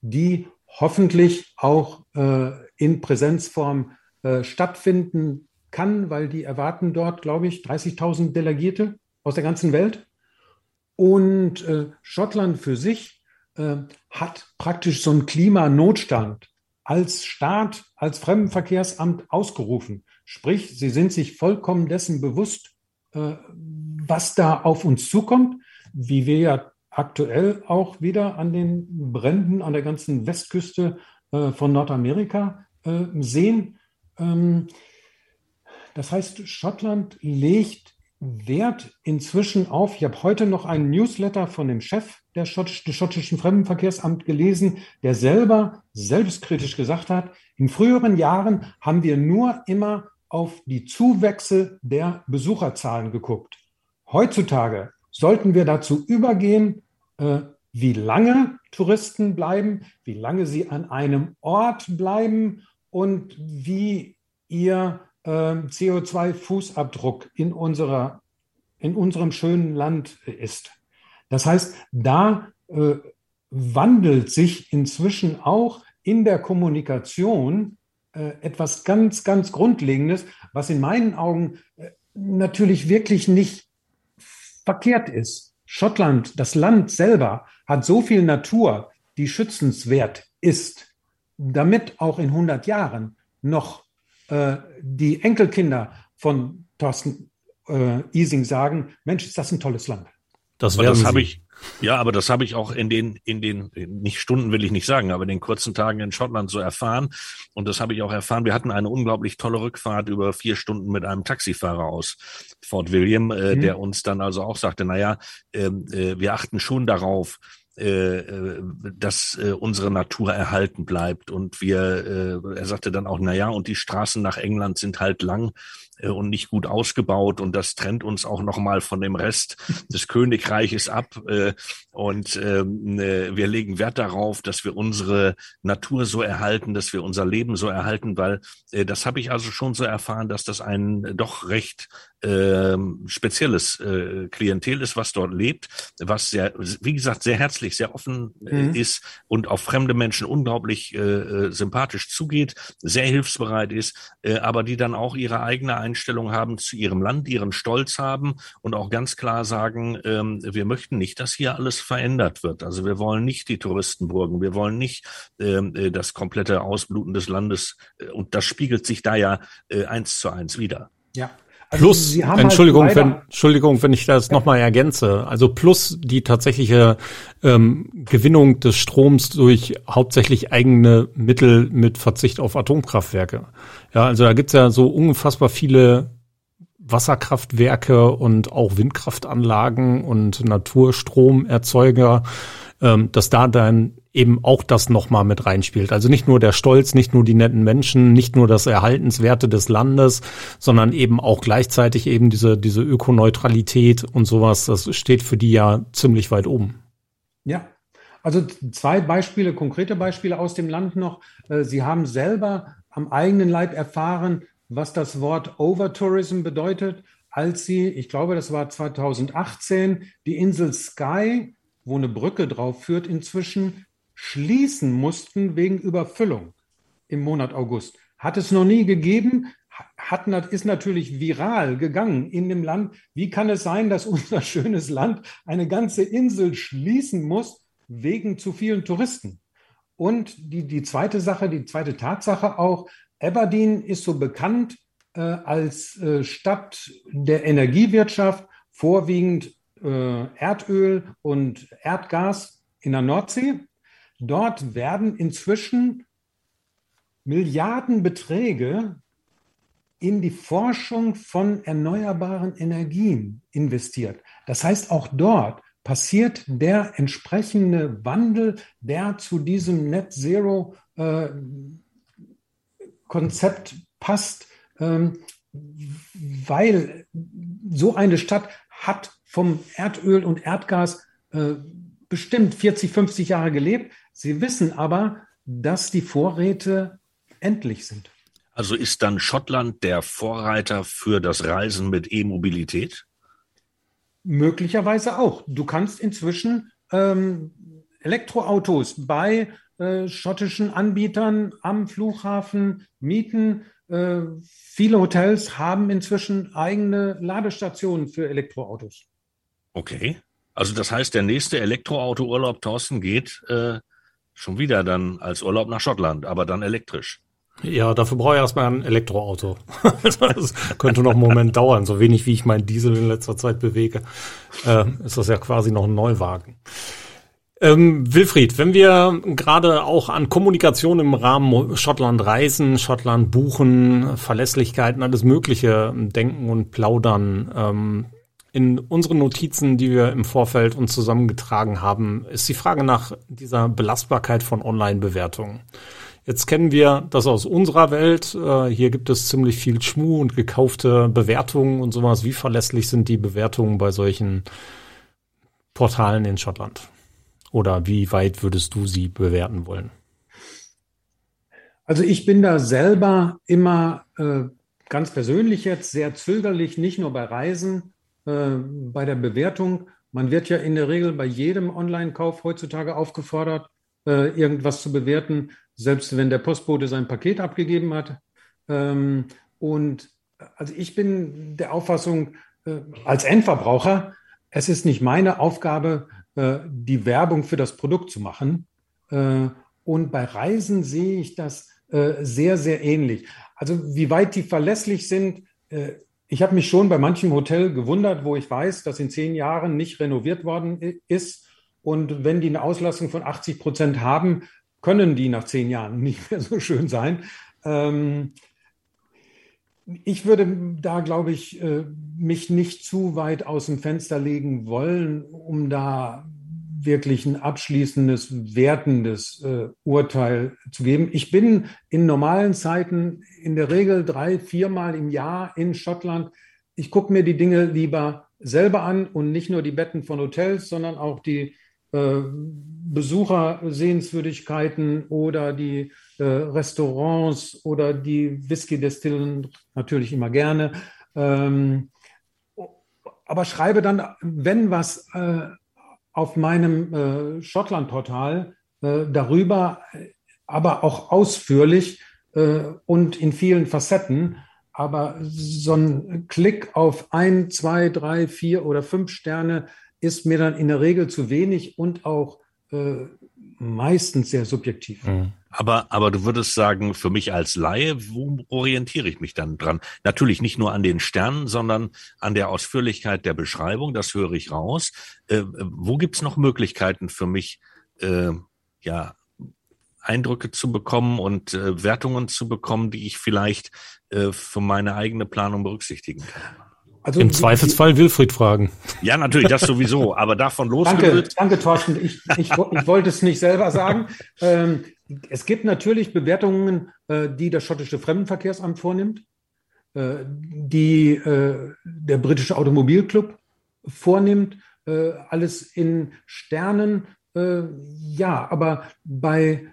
die hoffentlich auch äh, in Präsenzform äh, stattfinden kann, weil die erwarten dort, glaube ich, 30.000 Delegierte aus der ganzen Welt. Und äh, Schottland für sich äh, hat praktisch so einen Klimanotstand als Staat, als Fremdenverkehrsamt ausgerufen. Sprich, sie sind sich vollkommen dessen bewusst, äh, was da auf uns zukommt, wie wir ja aktuell auch wieder an den Bränden an der ganzen Westküste äh, von Nordamerika äh, sehen. Ähm, das heißt, Schottland legt Wert inzwischen auf. Ich habe heute noch einen Newsletter von dem Chef der Schottisch, des schottischen Fremdenverkehrsamt gelesen, der selber selbstkritisch gesagt hat, in früheren Jahren haben wir nur immer auf die Zuwächse der Besucherzahlen geguckt. Heutzutage sollten wir dazu übergehen, äh, wie lange Touristen bleiben, wie lange sie an einem Ort bleiben und wie ihr äh, CO2-Fußabdruck in, in unserem schönen Land ist. Das heißt, da äh, wandelt sich inzwischen auch in der Kommunikation äh, etwas ganz, ganz Grundlegendes, was in meinen Augen äh, natürlich wirklich nicht verkehrt ist. Schottland, das Land selber, hat so viel Natur, die schützenswert ist, damit auch in 100 Jahren noch äh, die Enkelkinder von Thorsten äh, Ising sagen, Mensch, ist das ein tolles Land. Das, das habe ich, ja, aber das habe ich auch in den, in den, nicht Stunden will ich nicht sagen, aber in den kurzen Tagen in Schottland so erfahren. Und das habe ich auch erfahren. Wir hatten eine unglaublich tolle Rückfahrt über vier Stunden mit einem Taxifahrer aus Fort William, äh, mhm. der uns dann also auch sagte, naja, äh, äh, wir achten schon darauf, äh, äh, dass äh, unsere Natur erhalten bleibt. Und wir, äh, er sagte dann auch, na ja, und die Straßen nach England sind halt lang und nicht gut ausgebaut und das trennt uns auch nochmal von dem Rest des Königreiches ab. Äh, und ähm, äh, wir legen Wert darauf, dass wir unsere Natur so erhalten, dass wir unser Leben so erhalten, weil äh, das habe ich also schon so erfahren, dass das ein doch recht äh, spezielles äh, Klientel ist, was dort lebt, was sehr, wie gesagt, sehr herzlich, sehr offen äh, mhm. ist und auf fremde Menschen unglaublich äh, äh, sympathisch zugeht, sehr hilfsbereit ist, äh, aber die dann auch ihre eigene Einstellung haben zu ihrem Land, ihren Stolz haben und auch ganz klar sagen, ähm, wir möchten nicht, dass hier alles verändert wird. Also wir wollen nicht die Touristenburgen, wir wollen nicht ähm, äh, das komplette Ausbluten des Landes und das spiegelt sich da ja äh, eins zu eins wieder. Ja, also plus, halt Entschuldigung, halt wenn, Entschuldigung, wenn ich das ja. nochmal ergänze. Also plus die tatsächliche ähm, Gewinnung des Stroms durch hauptsächlich eigene Mittel mit Verzicht auf Atomkraftwerke. Ja, also da gibt's ja so unfassbar viele Wasserkraftwerke und auch Windkraftanlagen und Naturstromerzeuger, ähm, dass da dann eben auch das nochmal mit reinspielt. Also nicht nur der Stolz, nicht nur die netten Menschen, nicht nur das Erhaltenswerte des Landes, sondern eben auch gleichzeitig eben diese, diese Ökoneutralität und sowas, das steht für die ja ziemlich weit oben. Ja, also zwei Beispiele, konkrete Beispiele aus dem Land noch. Äh, Sie haben selber am eigenen Leib erfahren, was das Wort Overtourism bedeutet. als sie, ich glaube, das war 2018, die Insel Skye, wo eine Brücke drauf führt, inzwischen schließen mussten wegen Überfüllung im Monat August. Hat es noch nie gegeben, hat, ist natürlich viral gegangen in dem Land. Wie kann es sein, dass unser schönes Land eine ganze Insel schließen muss wegen zu vielen Touristen? Und die, die zweite Sache, die zweite Tatsache auch, Aberdeen ist so bekannt äh, als äh, Stadt der Energiewirtschaft, vorwiegend Erdöl und Erdgas in der Nordsee. Dort werden inzwischen Milliardenbeträge in die Forschung von erneuerbaren Energien investiert. Das heißt, auch dort passiert der entsprechende Wandel, der zu diesem Net Zero äh, Konzept passt, ähm, weil so eine Stadt hat vom Erdöl und Erdgas äh, bestimmt 40, 50 Jahre gelebt. Sie wissen aber, dass die Vorräte endlich sind. Also ist dann Schottland der Vorreiter für das Reisen mit E-Mobilität? Möglicherweise auch. Du kannst inzwischen ähm, Elektroautos bei äh, schottischen Anbietern am Flughafen mieten. Äh, viele Hotels haben inzwischen eigene Ladestationen für Elektroautos. Okay. Also das heißt, der nächste Elektroauto-Urlaub, Thorsten, geht äh, schon wieder dann als Urlaub nach Schottland, aber dann elektrisch. Ja, dafür brauche ich erstmal ein Elektroauto. das könnte noch einen Moment dauern. So wenig wie ich meinen Diesel in letzter Zeit bewege, äh, ist das ja quasi noch ein Neuwagen. Ähm, Wilfried, wenn wir gerade auch an Kommunikation im Rahmen Schottland reisen, Schottland buchen, Verlässlichkeiten, alles Mögliche denken und plaudern, ähm, in unseren Notizen, die wir im Vorfeld uns zusammengetragen haben, ist die Frage nach dieser Belastbarkeit von Online-Bewertungen. Jetzt kennen wir das aus unserer Welt. Äh, hier gibt es ziemlich viel Schmu und gekaufte Bewertungen und sowas. Wie verlässlich sind die Bewertungen bei solchen Portalen in Schottland? Oder wie weit würdest du sie bewerten wollen? Also ich bin da selber immer äh, ganz persönlich jetzt sehr zögerlich, nicht nur bei Reisen, äh, bei der Bewertung. Man wird ja in der Regel bei jedem Online-Kauf heutzutage aufgefordert, äh, irgendwas zu bewerten selbst wenn der Postbote sein Paket abgegeben hat. Ähm, und also ich bin der Auffassung, äh, als Endverbraucher, es ist nicht meine Aufgabe, die Werbung für das Produkt zu machen. Äh, und bei Reisen sehe ich das äh, sehr, sehr ähnlich. Also wie weit die verlässlich sind, äh, ich habe mich schon bei manchem Hotel gewundert, wo ich weiß, dass in zehn Jahren nicht renoviert worden ist. Und wenn die eine Auslastung von 80 Prozent haben, können die nach zehn Jahren nicht mehr so schön sein. Ähm, ich würde da, glaube ich, äh, mich nicht zu weit aus dem Fenster legen wollen, um da wirklich ein abschließendes, wertendes äh, Urteil zu geben. Ich bin in normalen Zeiten in der Regel drei, viermal im Jahr in Schottland. Ich gucke mir die Dinge lieber selber an und nicht nur die Betten von Hotels, sondern auch die Besuchersehenswürdigkeiten oder die äh, Restaurants oder die Whisky-Destillen natürlich immer gerne. Ähm, aber schreibe dann, wenn was äh, auf meinem äh, Schottland-Portal äh, darüber, aber auch ausführlich äh, und in vielen Facetten. Aber so ein Klick auf ein, zwei, drei, vier oder fünf Sterne ist mir dann in der Regel zu wenig und auch äh, meistens sehr subjektiv. Mhm. Aber, aber du würdest sagen, für mich als Laie, wo orientiere ich mich dann dran? Natürlich nicht nur an den Sternen, sondern an der Ausführlichkeit der Beschreibung, das höre ich raus. Äh, wo gibt's noch Möglichkeiten für mich, äh, ja, Eindrücke zu bekommen und äh, Wertungen zu bekommen, die ich vielleicht äh, für meine eigene Planung berücksichtigen kann? Also Im Zweifelsfall Wilfried fragen. Ja, natürlich, das sowieso, aber davon losgelöst. Danke, danke Thorsten. Ich, ich, ich wollte es nicht selber sagen. Ähm, es gibt natürlich Bewertungen, äh, die das schottische Fremdenverkehrsamt vornimmt, äh, die äh, der britische Automobilclub vornimmt, äh, alles in Sternen. Äh, ja, aber bei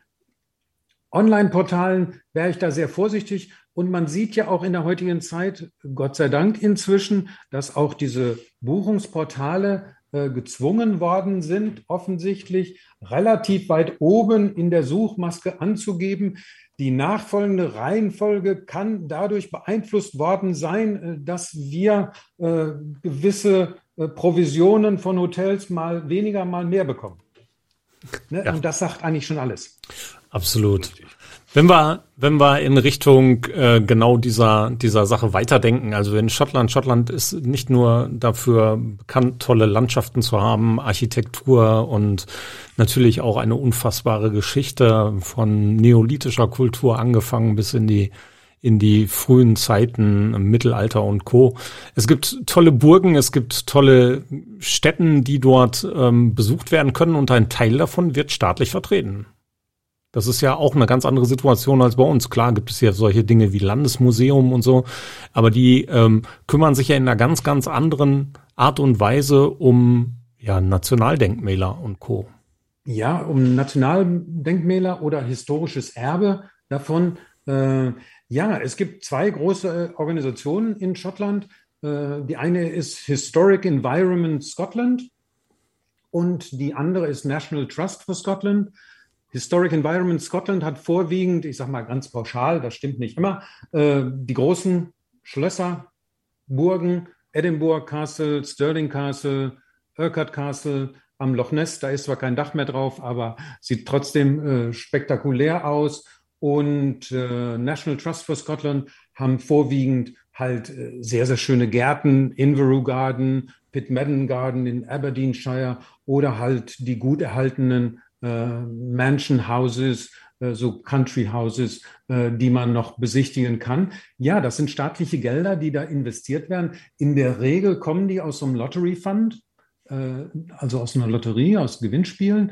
Online-Portalen wäre ich da sehr vorsichtig. Und man sieht ja auch in der heutigen Zeit, Gott sei Dank inzwischen, dass auch diese Buchungsportale äh, gezwungen worden sind, offensichtlich relativ weit oben in der Suchmaske anzugeben. Die nachfolgende Reihenfolge kann dadurch beeinflusst worden sein, äh, dass wir äh, gewisse äh, Provisionen von Hotels mal weniger, mal mehr bekommen. Ne? Ja. Und das sagt eigentlich schon alles. Absolut. Wenn wir, wenn wir in Richtung äh, genau dieser, dieser Sache weiterdenken, also in Schottland, Schottland ist nicht nur dafür bekannt, tolle Landschaften zu haben, Architektur und natürlich auch eine unfassbare Geschichte von neolithischer Kultur angefangen bis in die in die frühen Zeiten, Mittelalter und Co. Es gibt tolle Burgen, es gibt tolle Städten, die dort ähm, besucht werden können und ein Teil davon wird staatlich vertreten. Das ist ja auch eine ganz andere Situation als bei uns. Klar gibt es ja solche Dinge wie Landesmuseum und so, aber die ähm, kümmern sich ja in einer ganz, ganz anderen Art und Weise um ja, Nationaldenkmäler und Co. Ja, um Nationaldenkmäler oder historisches Erbe davon. Äh, ja, es gibt zwei große äh, Organisationen in Schottland. Äh, die eine ist Historic Environment Scotland und die andere ist National Trust for Scotland. Historic Environment Scotland hat vorwiegend, ich sage mal ganz pauschal, das stimmt nicht immer, äh, die großen Schlösser, Burgen, Edinburgh Castle, Stirling Castle, Urquhart Castle am Loch Ness. Da ist zwar kein Dach mehr drauf, aber sieht trotzdem äh, spektakulär aus. Und äh, National Trust for Scotland haben vorwiegend halt sehr, sehr schöne Gärten, Inverew Garden, Pitmadden Garden in Aberdeenshire oder halt die gut erhaltenen Mansion Houses, äh, so Country Houses, äh, die man noch besichtigen kann. Ja, das sind staatliche Gelder, die da investiert werden. In der Regel kommen die aus so einem Lottery Fund, also aus einer Lotterie, aus Gewinnspielen,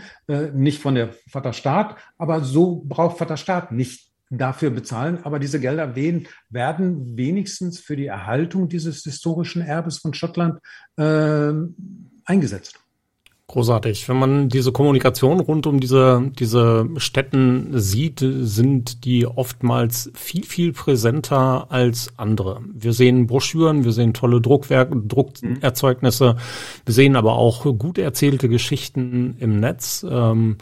nicht von der Vaterstaat, aber so braucht Vaterstaat nicht dafür bezahlen. Aber diese Gelder werden wenigstens für die Erhaltung dieses historischen Erbes von Schottland äh, eingesetzt. Großartig. Wenn man diese Kommunikation rund um diese, diese Städten sieht, sind die oftmals viel, viel präsenter als andere. Wir sehen Broschüren, wir sehen tolle Druckwerke, Druckerzeugnisse, wir sehen aber auch gut erzählte Geschichten im Netz. Ähm,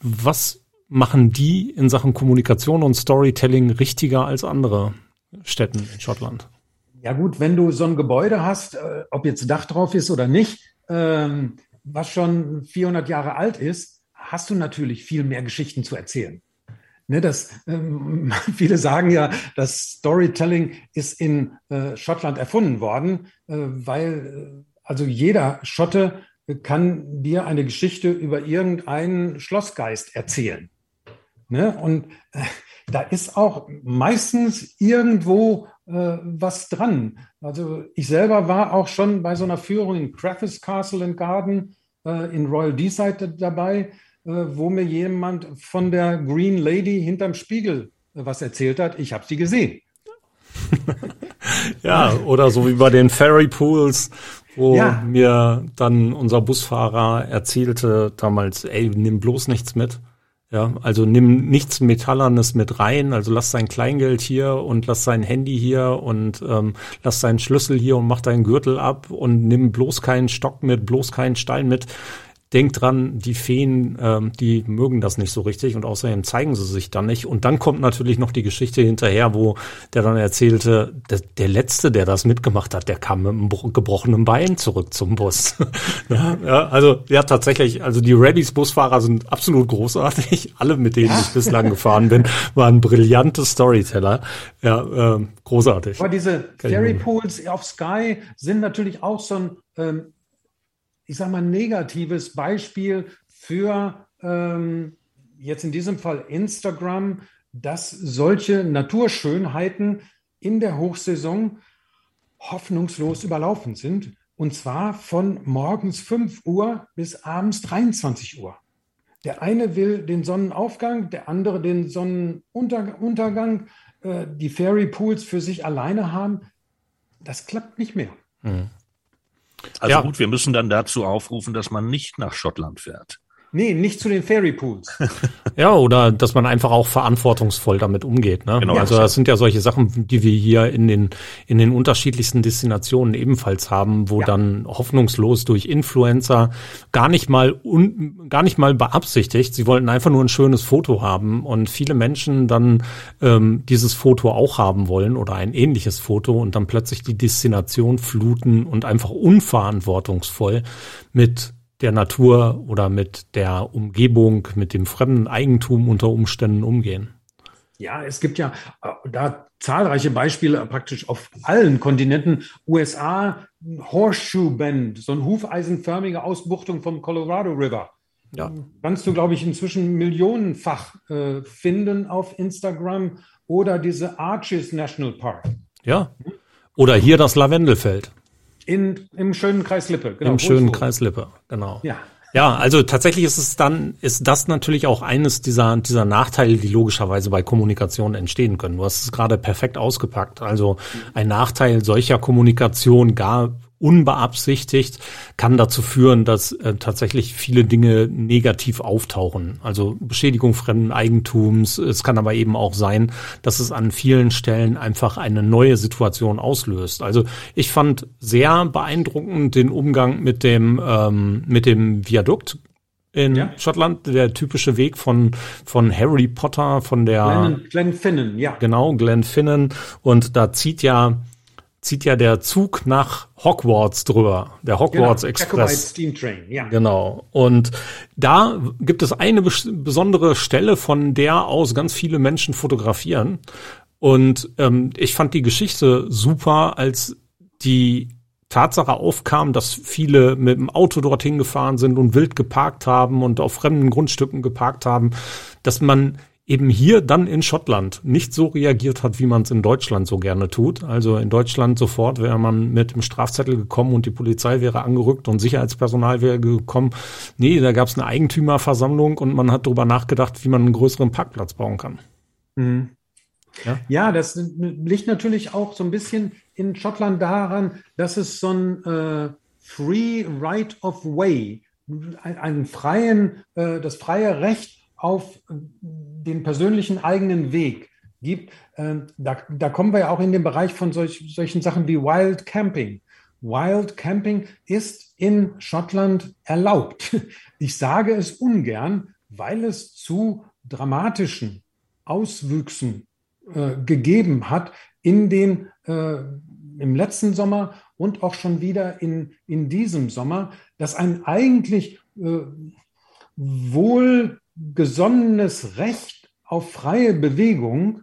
was machen die in Sachen Kommunikation und Storytelling richtiger als andere Städten in Schottland? Ja gut, wenn du so ein Gebäude hast, äh, ob jetzt Dach drauf ist oder nicht, ähm, was schon 400 Jahre alt ist, hast du natürlich viel mehr Geschichten zu erzählen. Ne, das, ähm, viele sagen ja, das Storytelling ist in äh, Schottland erfunden worden, äh, weil äh, also jeder Schotte kann dir eine Geschichte über irgendeinen Schlossgeist erzählen. Ne? Und äh, da ist auch meistens irgendwo was dran. Also ich selber war auch schon bei so einer Führung in Crafts Castle and Garden äh, in Royal Deeside dabei, äh, wo mir jemand von der Green Lady hinterm Spiegel äh, was erzählt hat. Ich habe sie gesehen. ja, oder so wie bei den Ferry Pools, wo ja. mir dann unser Busfahrer erzählte damals, ey, nimm bloß nichts mit. Ja, also nimm nichts Metallernes mit rein, also lass dein Kleingeld hier und lass sein Handy hier und ähm, lass seinen Schlüssel hier und mach deinen Gürtel ab und nimm bloß keinen Stock mit, bloß keinen Stein mit. Denkt dran, die Feen, ähm, die mögen das nicht so richtig und außerdem zeigen sie sich dann nicht. Und dann kommt natürlich noch die Geschichte hinterher, wo der dann erzählte, der, der Letzte, der das mitgemacht hat, der kam mit einem gebrochenen Bein zurück zum Bus. ja, ja, also ja, tatsächlich, also die Rabbys Busfahrer sind absolut großartig. Alle, mit denen ich bislang gefahren bin, waren brillante Storyteller. Ja, äh, großartig. Aber diese Ferry Pools auf Sky sind natürlich auch so ein ähm, ich sage mal, negatives Beispiel für ähm, jetzt in diesem Fall Instagram, dass solche Naturschönheiten in der Hochsaison hoffnungslos überlaufen sind. Und zwar von morgens 5 Uhr bis abends 23 Uhr. Der eine will den Sonnenaufgang, der andere den Sonnenuntergang, äh, die Fairy Pools für sich alleine haben. Das klappt nicht mehr. Mhm. Also ja. gut, wir müssen dann dazu aufrufen, dass man nicht nach Schottland fährt. Nee, nicht zu den Fairy Pools. ja, oder dass man einfach auch verantwortungsvoll damit umgeht. Ne? Genau. Also das sind ja solche Sachen, die wir hier in den, in den unterschiedlichsten Destinationen ebenfalls haben, wo ja. dann hoffnungslos durch Influencer gar nicht mal un, gar nicht mal beabsichtigt, sie wollten einfach nur ein schönes Foto haben und viele Menschen dann ähm, dieses Foto auch haben wollen oder ein ähnliches Foto und dann plötzlich die Destination fluten und einfach unverantwortungsvoll mit der Natur oder mit der Umgebung, mit dem fremden Eigentum unter Umständen umgehen. Ja, es gibt ja äh, da zahlreiche Beispiele praktisch auf allen Kontinenten. USA, Horseshoe Bend, so eine hufeisenförmige Ausbuchtung vom Colorado River. Ja. Kannst du, glaube ich, inzwischen millionenfach äh, finden auf Instagram oder diese Arches National Park. Ja. Oder hier das Lavendelfeld. In, Im schönen Kreis Lippe, genau. Im schönen Kreis Lippe, genau. Ja. Ja, also tatsächlich ist es dann, ist das natürlich auch eines dieser, dieser Nachteile, die logischerweise bei Kommunikation entstehen können. Du hast es gerade perfekt ausgepackt. Also ein Nachteil solcher Kommunikation gar unbeabsichtigt kann dazu führen, dass äh, tatsächlich viele Dinge negativ auftauchen. Also Beschädigung fremden Eigentums. Es kann aber eben auch sein, dass es an vielen Stellen einfach eine neue Situation auslöst. Also ich fand sehr beeindruckend den Umgang mit dem ähm, mit dem Viadukt in ja. Schottland, der typische Weg von, von Harry Potter, von der Glenn, Glenn ja. Genau, Glenn Finnen. Und da zieht ja zieht ja der Zug nach Hogwarts drüber, der Hogwarts genau, Express. Steam Train, ja. Genau. Und da gibt es eine besondere Stelle, von der aus ganz viele Menschen fotografieren. Und ähm, ich fand die Geschichte super, als die Tatsache aufkam, dass viele mit dem Auto dorthin gefahren sind und wild geparkt haben und auf fremden Grundstücken geparkt haben, dass man eben hier dann in Schottland nicht so reagiert hat, wie man es in Deutschland so gerne tut. Also in Deutschland sofort wäre man mit dem Strafzettel gekommen und die Polizei wäre angerückt und Sicherheitspersonal wäre gekommen. Nee, da gab es eine Eigentümerversammlung und man hat darüber nachgedacht, wie man einen größeren Parkplatz bauen kann. Mhm. Ja? ja, das liegt natürlich auch so ein bisschen in Schottland daran, dass es so ein äh, Free Right of Way, einen freien, äh, das freie Recht auf den persönlichen eigenen Weg gibt, äh, da, da kommen wir ja auch in den Bereich von solch, solchen Sachen wie Wild Camping. Wild Camping ist in Schottland erlaubt. Ich sage es ungern, weil es zu dramatischen Auswüchsen äh, gegeben hat in den äh, im letzten Sommer und auch schon wieder in, in diesem Sommer, dass ein eigentlich äh, wohl gesonnenes Recht auf freie Bewegung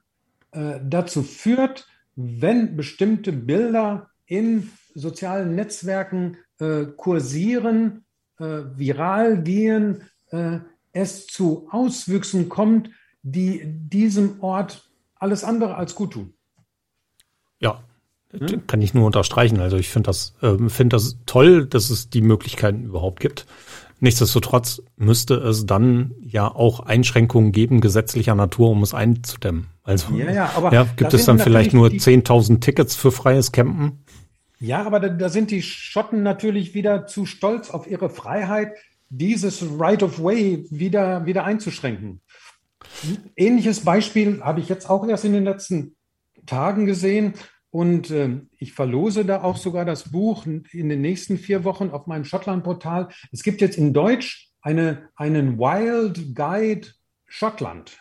äh, dazu führt, wenn bestimmte Bilder in sozialen Netzwerken äh, kursieren, äh, viral gehen, äh, es zu Auswüchsen kommt, die diesem Ort alles andere als gut tun. Ja, hm? kann ich nur unterstreichen. Also ich finde das, äh, finde das toll, dass es die Möglichkeiten überhaupt gibt. Nichtsdestotrotz müsste es dann ja auch Einschränkungen geben gesetzlicher Natur, um es einzudämmen. Also ja, ja, aber ja, gibt es dann vielleicht nur 10.000 Tickets für freies Campen? Ja, aber da, da sind die Schotten natürlich wieder zu stolz auf ihre Freiheit, dieses Right of Way wieder, wieder einzuschränken. Ähnliches Beispiel habe ich jetzt auch erst in den letzten Tagen gesehen. Und äh, ich verlose da auch sogar das Buch in den nächsten vier Wochen auf meinem Schottland-Portal. Es gibt jetzt in Deutsch eine, einen Wild Guide Schottland.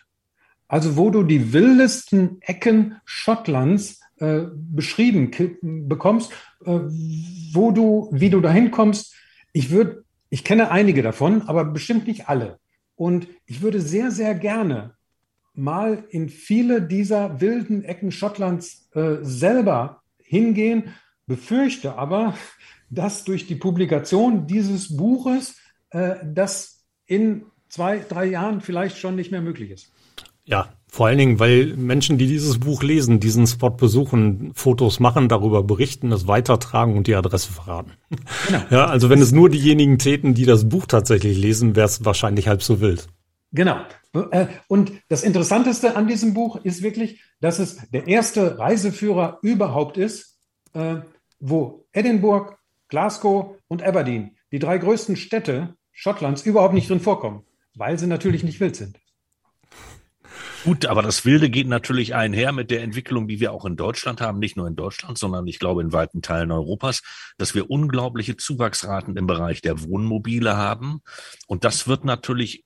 Also wo du die wildesten Ecken Schottlands äh, beschrieben bekommst, äh, wo du, wie du dahin kommst. Ich würde, ich kenne einige davon, aber bestimmt nicht alle. Und ich würde sehr, sehr gerne mal in viele dieser wilden Ecken Schottlands äh, selber hingehen, befürchte aber, dass durch die Publikation dieses Buches äh, das in zwei, drei Jahren vielleicht schon nicht mehr möglich ist. Ja, vor allen Dingen, weil Menschen, die dieses Buch lesen, diesen Spot besuchen, Fotos machen, darüber berichten, es weitertragen und die Adresse verraten. Genau. Ja, also wenn es nur diejenigen täten, die das Buch tatsächlich lesen, wäre es wahrscheinlich halb so wild. Genau. Äh, und das Interessanteste an diesem Buch ist wirklich, dass es der erste Reiseführer überhaupt ist, äh, wo Edinburgh, Glasgow und Aberdeen, die drei größten Städte Schottlands überhaupt nicht drin vorkommen, weil sie natürlich nicht wild sind. Gut, aber das Wilde geht natürlich einher mit der Entwicklung, die wir auch in Deutschland haben, nicht nur in Deutschland, sondern ich glaube in weiten Teilen Europas, dass wir unglaubliche Zuwachsraten im Bereich der Wohnmobile haben. Und das wird natürlich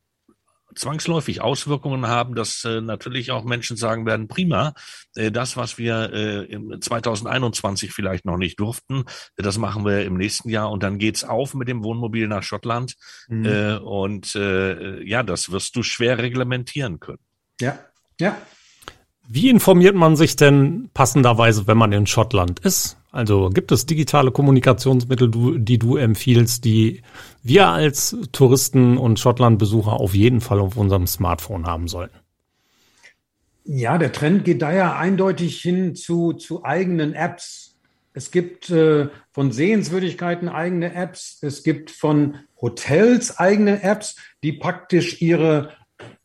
zwangsläufig Auswirkungen haben, dass äh, natürlich auch Menschen sagen werden, prima, äh, das, was wir äh, im 2021 vielleicht noch nicht durften, das machen wir im nächsten Jahr und dann geht's auf mit dem Wohnmobil nach Schottland. Mhm. Äh, und äh, ja, das wirst du schwer reglementieren können. Ja, ja. Wie informiert man sich denn passenderweise, wenn man in Schottland ist? Also gibt es digitale Kommunikationsmittel, die du empfiehlst, die wir als Touristen und Schottlandbesucher auf jeden Fall auf unserem Smartphone haben sollten? Ja, der Trend geht daher eindeutig hin zu, zu eigenen Apps. Es gibt äh, von Sehenswürdigkeiten eigene Apps. Es gibt von Hotels eigene Apps, die praktisch ihre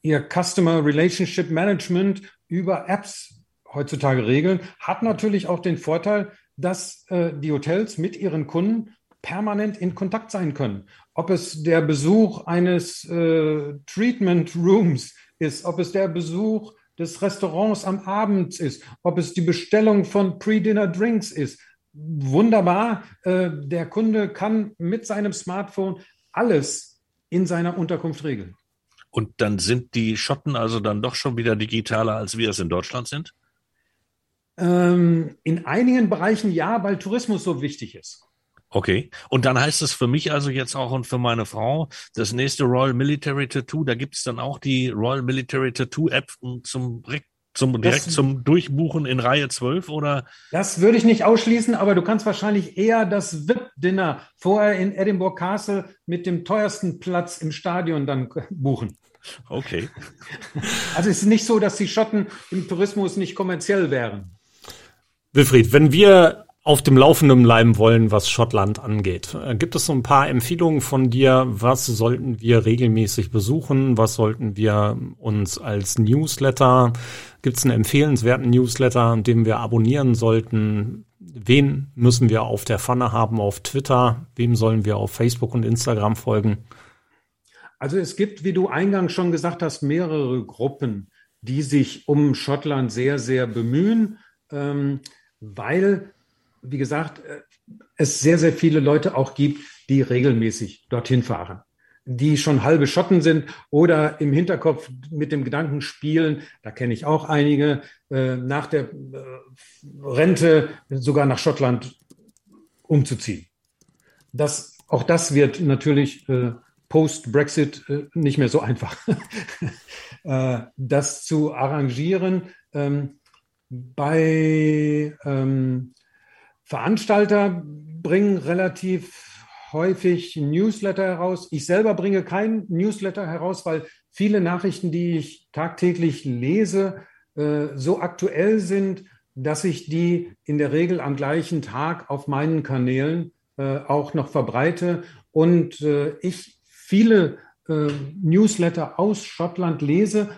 ihr Customer Relationship Management über Apps heutzutage regeln, hat natürlich auch den Vorteil, dass äh, die Hotels mit ihren Kunden permanent in Kontakt sein können. Ob es der Besuch eines äh, Treatment Rooms ist, ob es der Besuch des Restaurants am Abend ist, ob es die Bestellung von Pre-Dinner Drinks ist. Wunderbar. Äh, der Kunde kann mit seinem Smartphone alles in seiner Unterkunft regeln. Und dann sind die Schotten also dann doch schon wieder digitaler, als wir es in Deutschland sind? Ähm, in einigen Bereichen ja, weil Tourismus so wichtig ist. Okay. Und dann heißt es für mich also jetzt auch und für meine Frau, das nächste Royal Military Tattoo, da gibt es dann auch die Royal Military Tattoo App zum zum, direkt das, zum Durchbuchen in Reihe 12 oder? Das würde ich nicht ausschließen, aber du kannst wahrscheinlich eher das VIP-Dinner vorher in Edinburgh Castle mit dem teuersten Platz im Stadion dann buchen. Okay. Also es ist nicht so, dass die Schotten im Tourismus nicht kommerziell wären. Wilfried, wenn wir auf dem Laufenden bleiben wollen, was Schottland angeht. Äh, gibt es so ein paar Empfehlungen von dir? Was sollten wir regelmäßig besuchen? Was sollten wir uns als Newsletter? Gibt es einen empfehlenswerten Newsletter, den wir abonnieren sollten? Wen müssen wir auf der Pfanne haben auf Twitter? Wem sollen wir auf Facebook und Instagram folgen? Also es gibt, wie du eingangs schon gesagt hast, mehrere Gruppen, die sich um Schottland sehr, sehr bemühen, ähm, weil wie gesagt, äh, es sehr, sehr viele Leute auch gibt, die regelmäßig dorthin fahren, die schon halbe Schotten sind oder im Hinterkopf mit dem Gedanken spielen, da kenne ich auch einige, äh, nach der äh, Rente sogar nach Schottland umzuziehen. Das, auch das wird natürlich post-Brexit nicht mehr so einfach, das zu arrangieren. Ähm, bei ähm, Veranstalter bringen relativ häufig Newsletter heraus. Ich selber bringe kein Newsletter heraus, weil viele Nachrichten, die ich tagtäglich lese, äh, so aktuell sind, dass ich die in der Regel am gleichen Tag auf meinen Kanälen äh, auch noch verbreite und äh, ich viele Newsletter aus Schottland lese,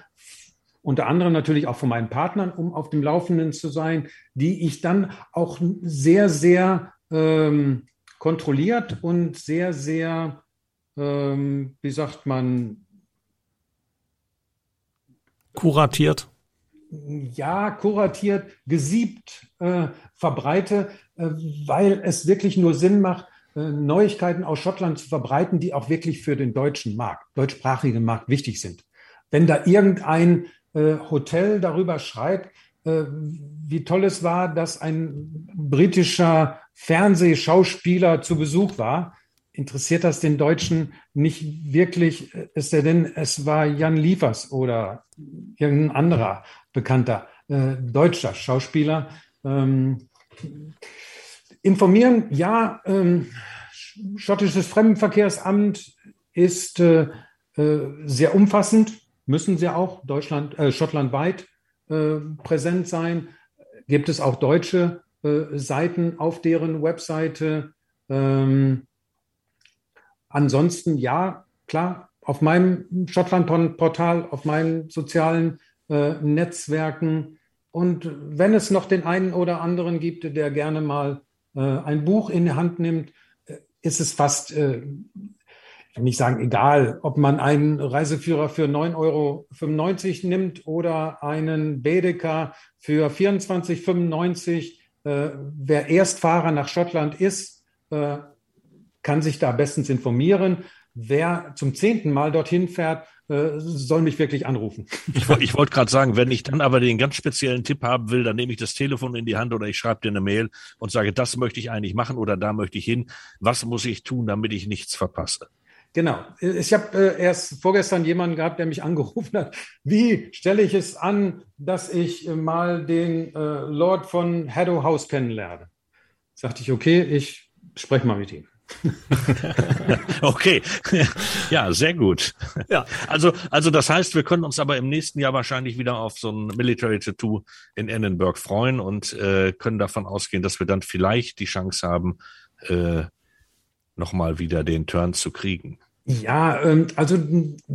unter anderem natürlich auch von meinen Partnern, um auf dem Laufenden zu sein, die ich dann auch sehr, sehr ähm, kontrolliert und sehr, sehr, ähm, wie sagt man, kuratiert. Ja, kuratiert, gesiebt äh, verbreite, äh, weil es wirklich nur Sinn macht, äh, Neuigkeiten aus Schottland zu verbreiten, die auch wirklich für den deutschen Markt, deutschsprachigen Markt wichtig sind. Wenn da irgendein Hotel darüber schreibt, äh, wie toll es war, dass ein britischer Fernsehschauspieler zu Besuch war. Interessiert das den Deutschen nicht wirklich, es sei denn, es war Jan Liefers oder irgendein anderer bekannter äh, deutscher Schauspieler. Ähm, informieren, ja, ähm, schottisches Fremdenverkehrsamt ist äh, äh, sehr umfassend müssen sie auch Deutschland, äh, schottlandweit äh, präsent sein. Gibt es auch deutsche äh, Seiten auf deren Webseite? Ähm, ansonsten ja, klar, auf meinem Schottland-Portal, auf meinen sozialen äh, Netzwerken. Und wenn es noch den einen oder anderen gibt, der gerne mal äh, ein Buch in die Hand nimmt, äh, ist es fast kann nicht sagen, egal, ob man einen Reiseführer für 9,95 Euro nimmt oder einen Baedeker für 24,95. Äh, wer Erstfahrer nach Schottland ist, äh, kann sich da bestens informieren. Wer zum zehnten Mal dorthin fährt, äh, soll mich wirklich anrufen. Ich, ich wollte gerade sagen, wenn ich dann aber den ganz speziellen Tipp haben will, dann nehme ich das Telefon in die Hand oder ich schreibe dir eine Mail und sage, das möchte ich eigentlich machen oder da möchte ich hin. Was muss ich tun, damit ich nichts verpasse? Genau. Ich habe äh, erst vorgestern jemanden gehabt, der mich angerufen hat. Wie stelle ich es an, dass ich äh, mal den äh, Lord von Haddow House kennenlerne? Sagte ich, okay, ich spreche mal mit ihm. okay, ja, sehr gut. Ja. Also, also das heißt, wir können uns aber im nächsten Jahr wahrscheinlich wieder auf so ein Military Tattoo in Edinburgh freuen und äh, können davon ausgehen, dass wir dann vielleicht die Chance haben, äh, nochmal wieder den Turn zu kriegen. Ja, ähm, also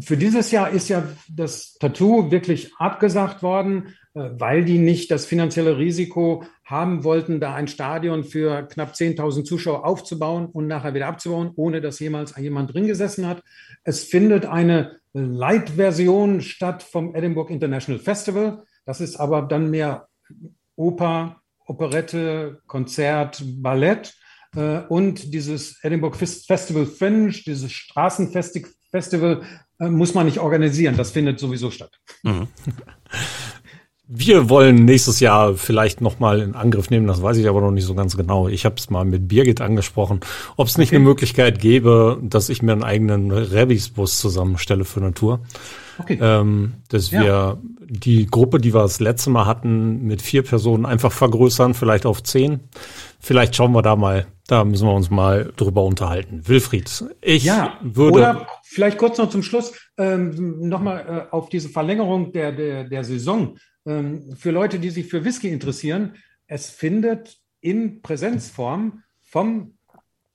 für dieses Jahr ist ja das Tattoo wirklich abgesagt worden, äh, weil die nicht das finanzielle Risiko haben wollten, da ein Stadion für knapp 10.000 Zuschauer aufzubauen und nachher wieder abzubauen, ohne dass jemals jemand drin gesessen hat. Es findet eine Light-Version statt vom Edinburgh International Festival. Das ist aber dann mehr Oper, Operette, Konzert, Ballett. Äh, und dieses Edinburgh Festival Fringe, dieses Straßenfestival, äh, muss man nicht organisieren. Das findet sowieso statt. Mhm. Wir wollen nächstes Jahr vielleicht nochmal in Angriff nehmen, das weiß ich aber noch nicht so ganz genau. Ich habe es mal mit Birgit angesprochen, ob es nicht okay. eine Möglichkeit gäbe, dass ich mir einen eigenen Rebis-Bus zusammenstelle für eine Tour. Okay. Ähm, dass ja. wir die Gruppe, die wir das letzte Mal hatten, mit vier Personen einfach vergrößern, vielleicht auf zehn. Vielleicht schauen wir da mal, da müssen wir uns mal drüber unterhalten. Wilfried, ich ja, würde. Oder vielleicht kurz noch zum Schluss ähm, nochmal äh, auf diese Verlängerung der, der, der Saison. Ähm, für Leute, die sich für Whisky interessieren, es findet in Präsenzform vom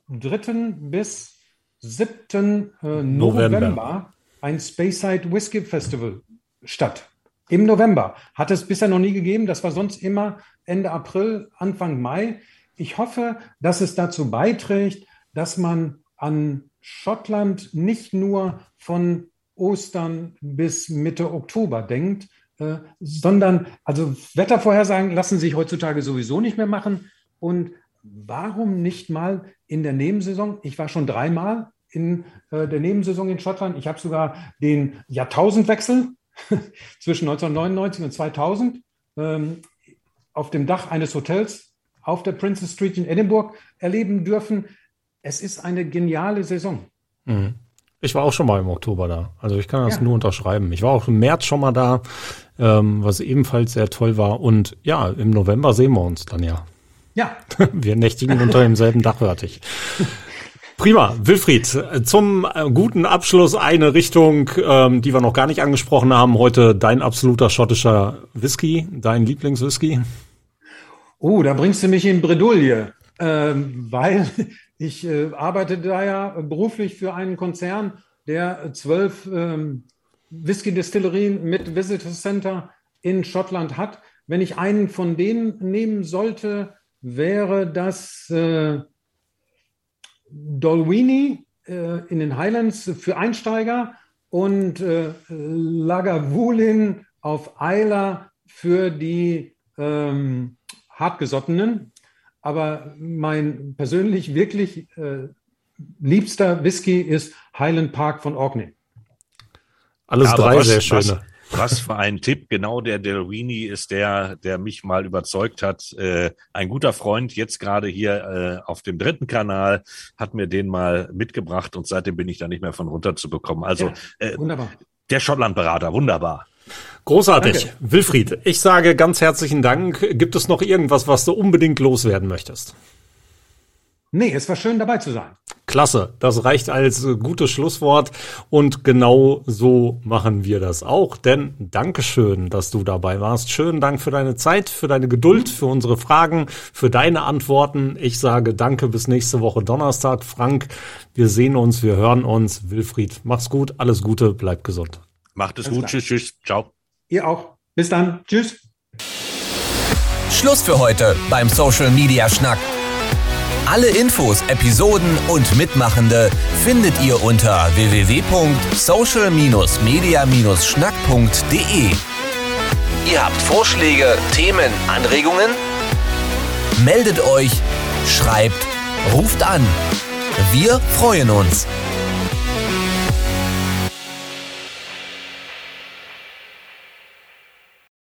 3. bis 7. Äh, November. November ein Speyside Whisky Festival statt. Im November. Hat es bisher noch nie gegeben. Das war sonst immer Ende April, Anfang Mai. Ich hoffe, dass es dazu beiträgt, dass man an Schottland nicht nur von Ostern bis Mitte Oktober denkt, äh, sondern, also Wettervorhersagen lassen sich heutzutage sowieso nicht mehr machen. Und warum nicht mal in der Nebensaison? Ich war schon dreimal in äh, der Nebensaison in Schottland. Ich habe sogar den Jahrtausendwechsel zwischen 1999 und 2000 ähm, auf dem Dach eines Hotels auf der Princess Street in Edinburgh erleben dürfen. Es ist eine geniale Saison. Mhm. Ich war auch schon mal im Oktober da. Also ich kann das ja. nur unterschreiben. Ich war auch im März schon mal da, ähm, was ebenfalls sehr toll war. Und ja, im November sehen wir uns dann ja. Ja. Wir nächtigen unter demselben Dach, ich. Prima, Wilfried, zum äh, guten Abschluss eine Richtung, ähm, die wir noch gar nicht angesprochen haben. Heute dein absoluter schottischer Whisky, dein Lieblingswhisky. Oh, da bringst du mich in Bredouille, ähm, weil ich äh, arbeite da ja beruflich für einen Konzern, der zwölf ähm, Whisky-Destillerien mit Visitor Center in Schottland hat. Wenn ich einen von denen nehmen sollte, wäre das äh, Dolwini äh, in den Highlands für Einsteiger und äh, Lagavulin auf Isla für die ähm, Hartgesottenen. Aber mein persönlich wirklich äh, liebster Whisky ist Highland Park von Orkney. Alles ja, drei was, sehr schöne. Was, was, für ein Tipp. Genau der Delwini ist der, der mich mal überzeugt hat. Äh, ein guter Freund, jetzt gerade hier äh, auf dem dritten Kanal, hat mir den mal mitgebracht und seitdem bin ich da nicht mehr von runterzubekommen. Also ja, äh, wunderbar. der Schottlandberater, wunderbar. Großartig. Danke. Wilfried, ich sage ganz herzlichen Dank. Gibt es noch irgendwas, was du unbedingt loswerden möchtest? Nee, es war schön dabei zu sein. Klasse, das reicht als gutes Schlusswort und genau so machen wir das auch, denn Dankeschön, dass du dabei warst. Schönen Dank für deine Zeit, für deine Geduld, für unsere Fragen, für deine Antworten. Ich sage danke bis nächste Woche Donnerstag. Frank, wir sehen uns, wir hören uns. Wilfried, mach's gut, alles Gute, bleib gesund. Macht es gut, tschüss, tschüss, ciao. Ihr auch. Bis dann. Tschüss. Schluss für heute beim Social Media Schnack. Alle Infos, Episoden und Mitmachende findet ihr unter www.social-media-schnack.de. Ihr habt Vorschläge, Themen, Anregungen? Meldet euch, schreibt, ruft an. Wir freuen uns.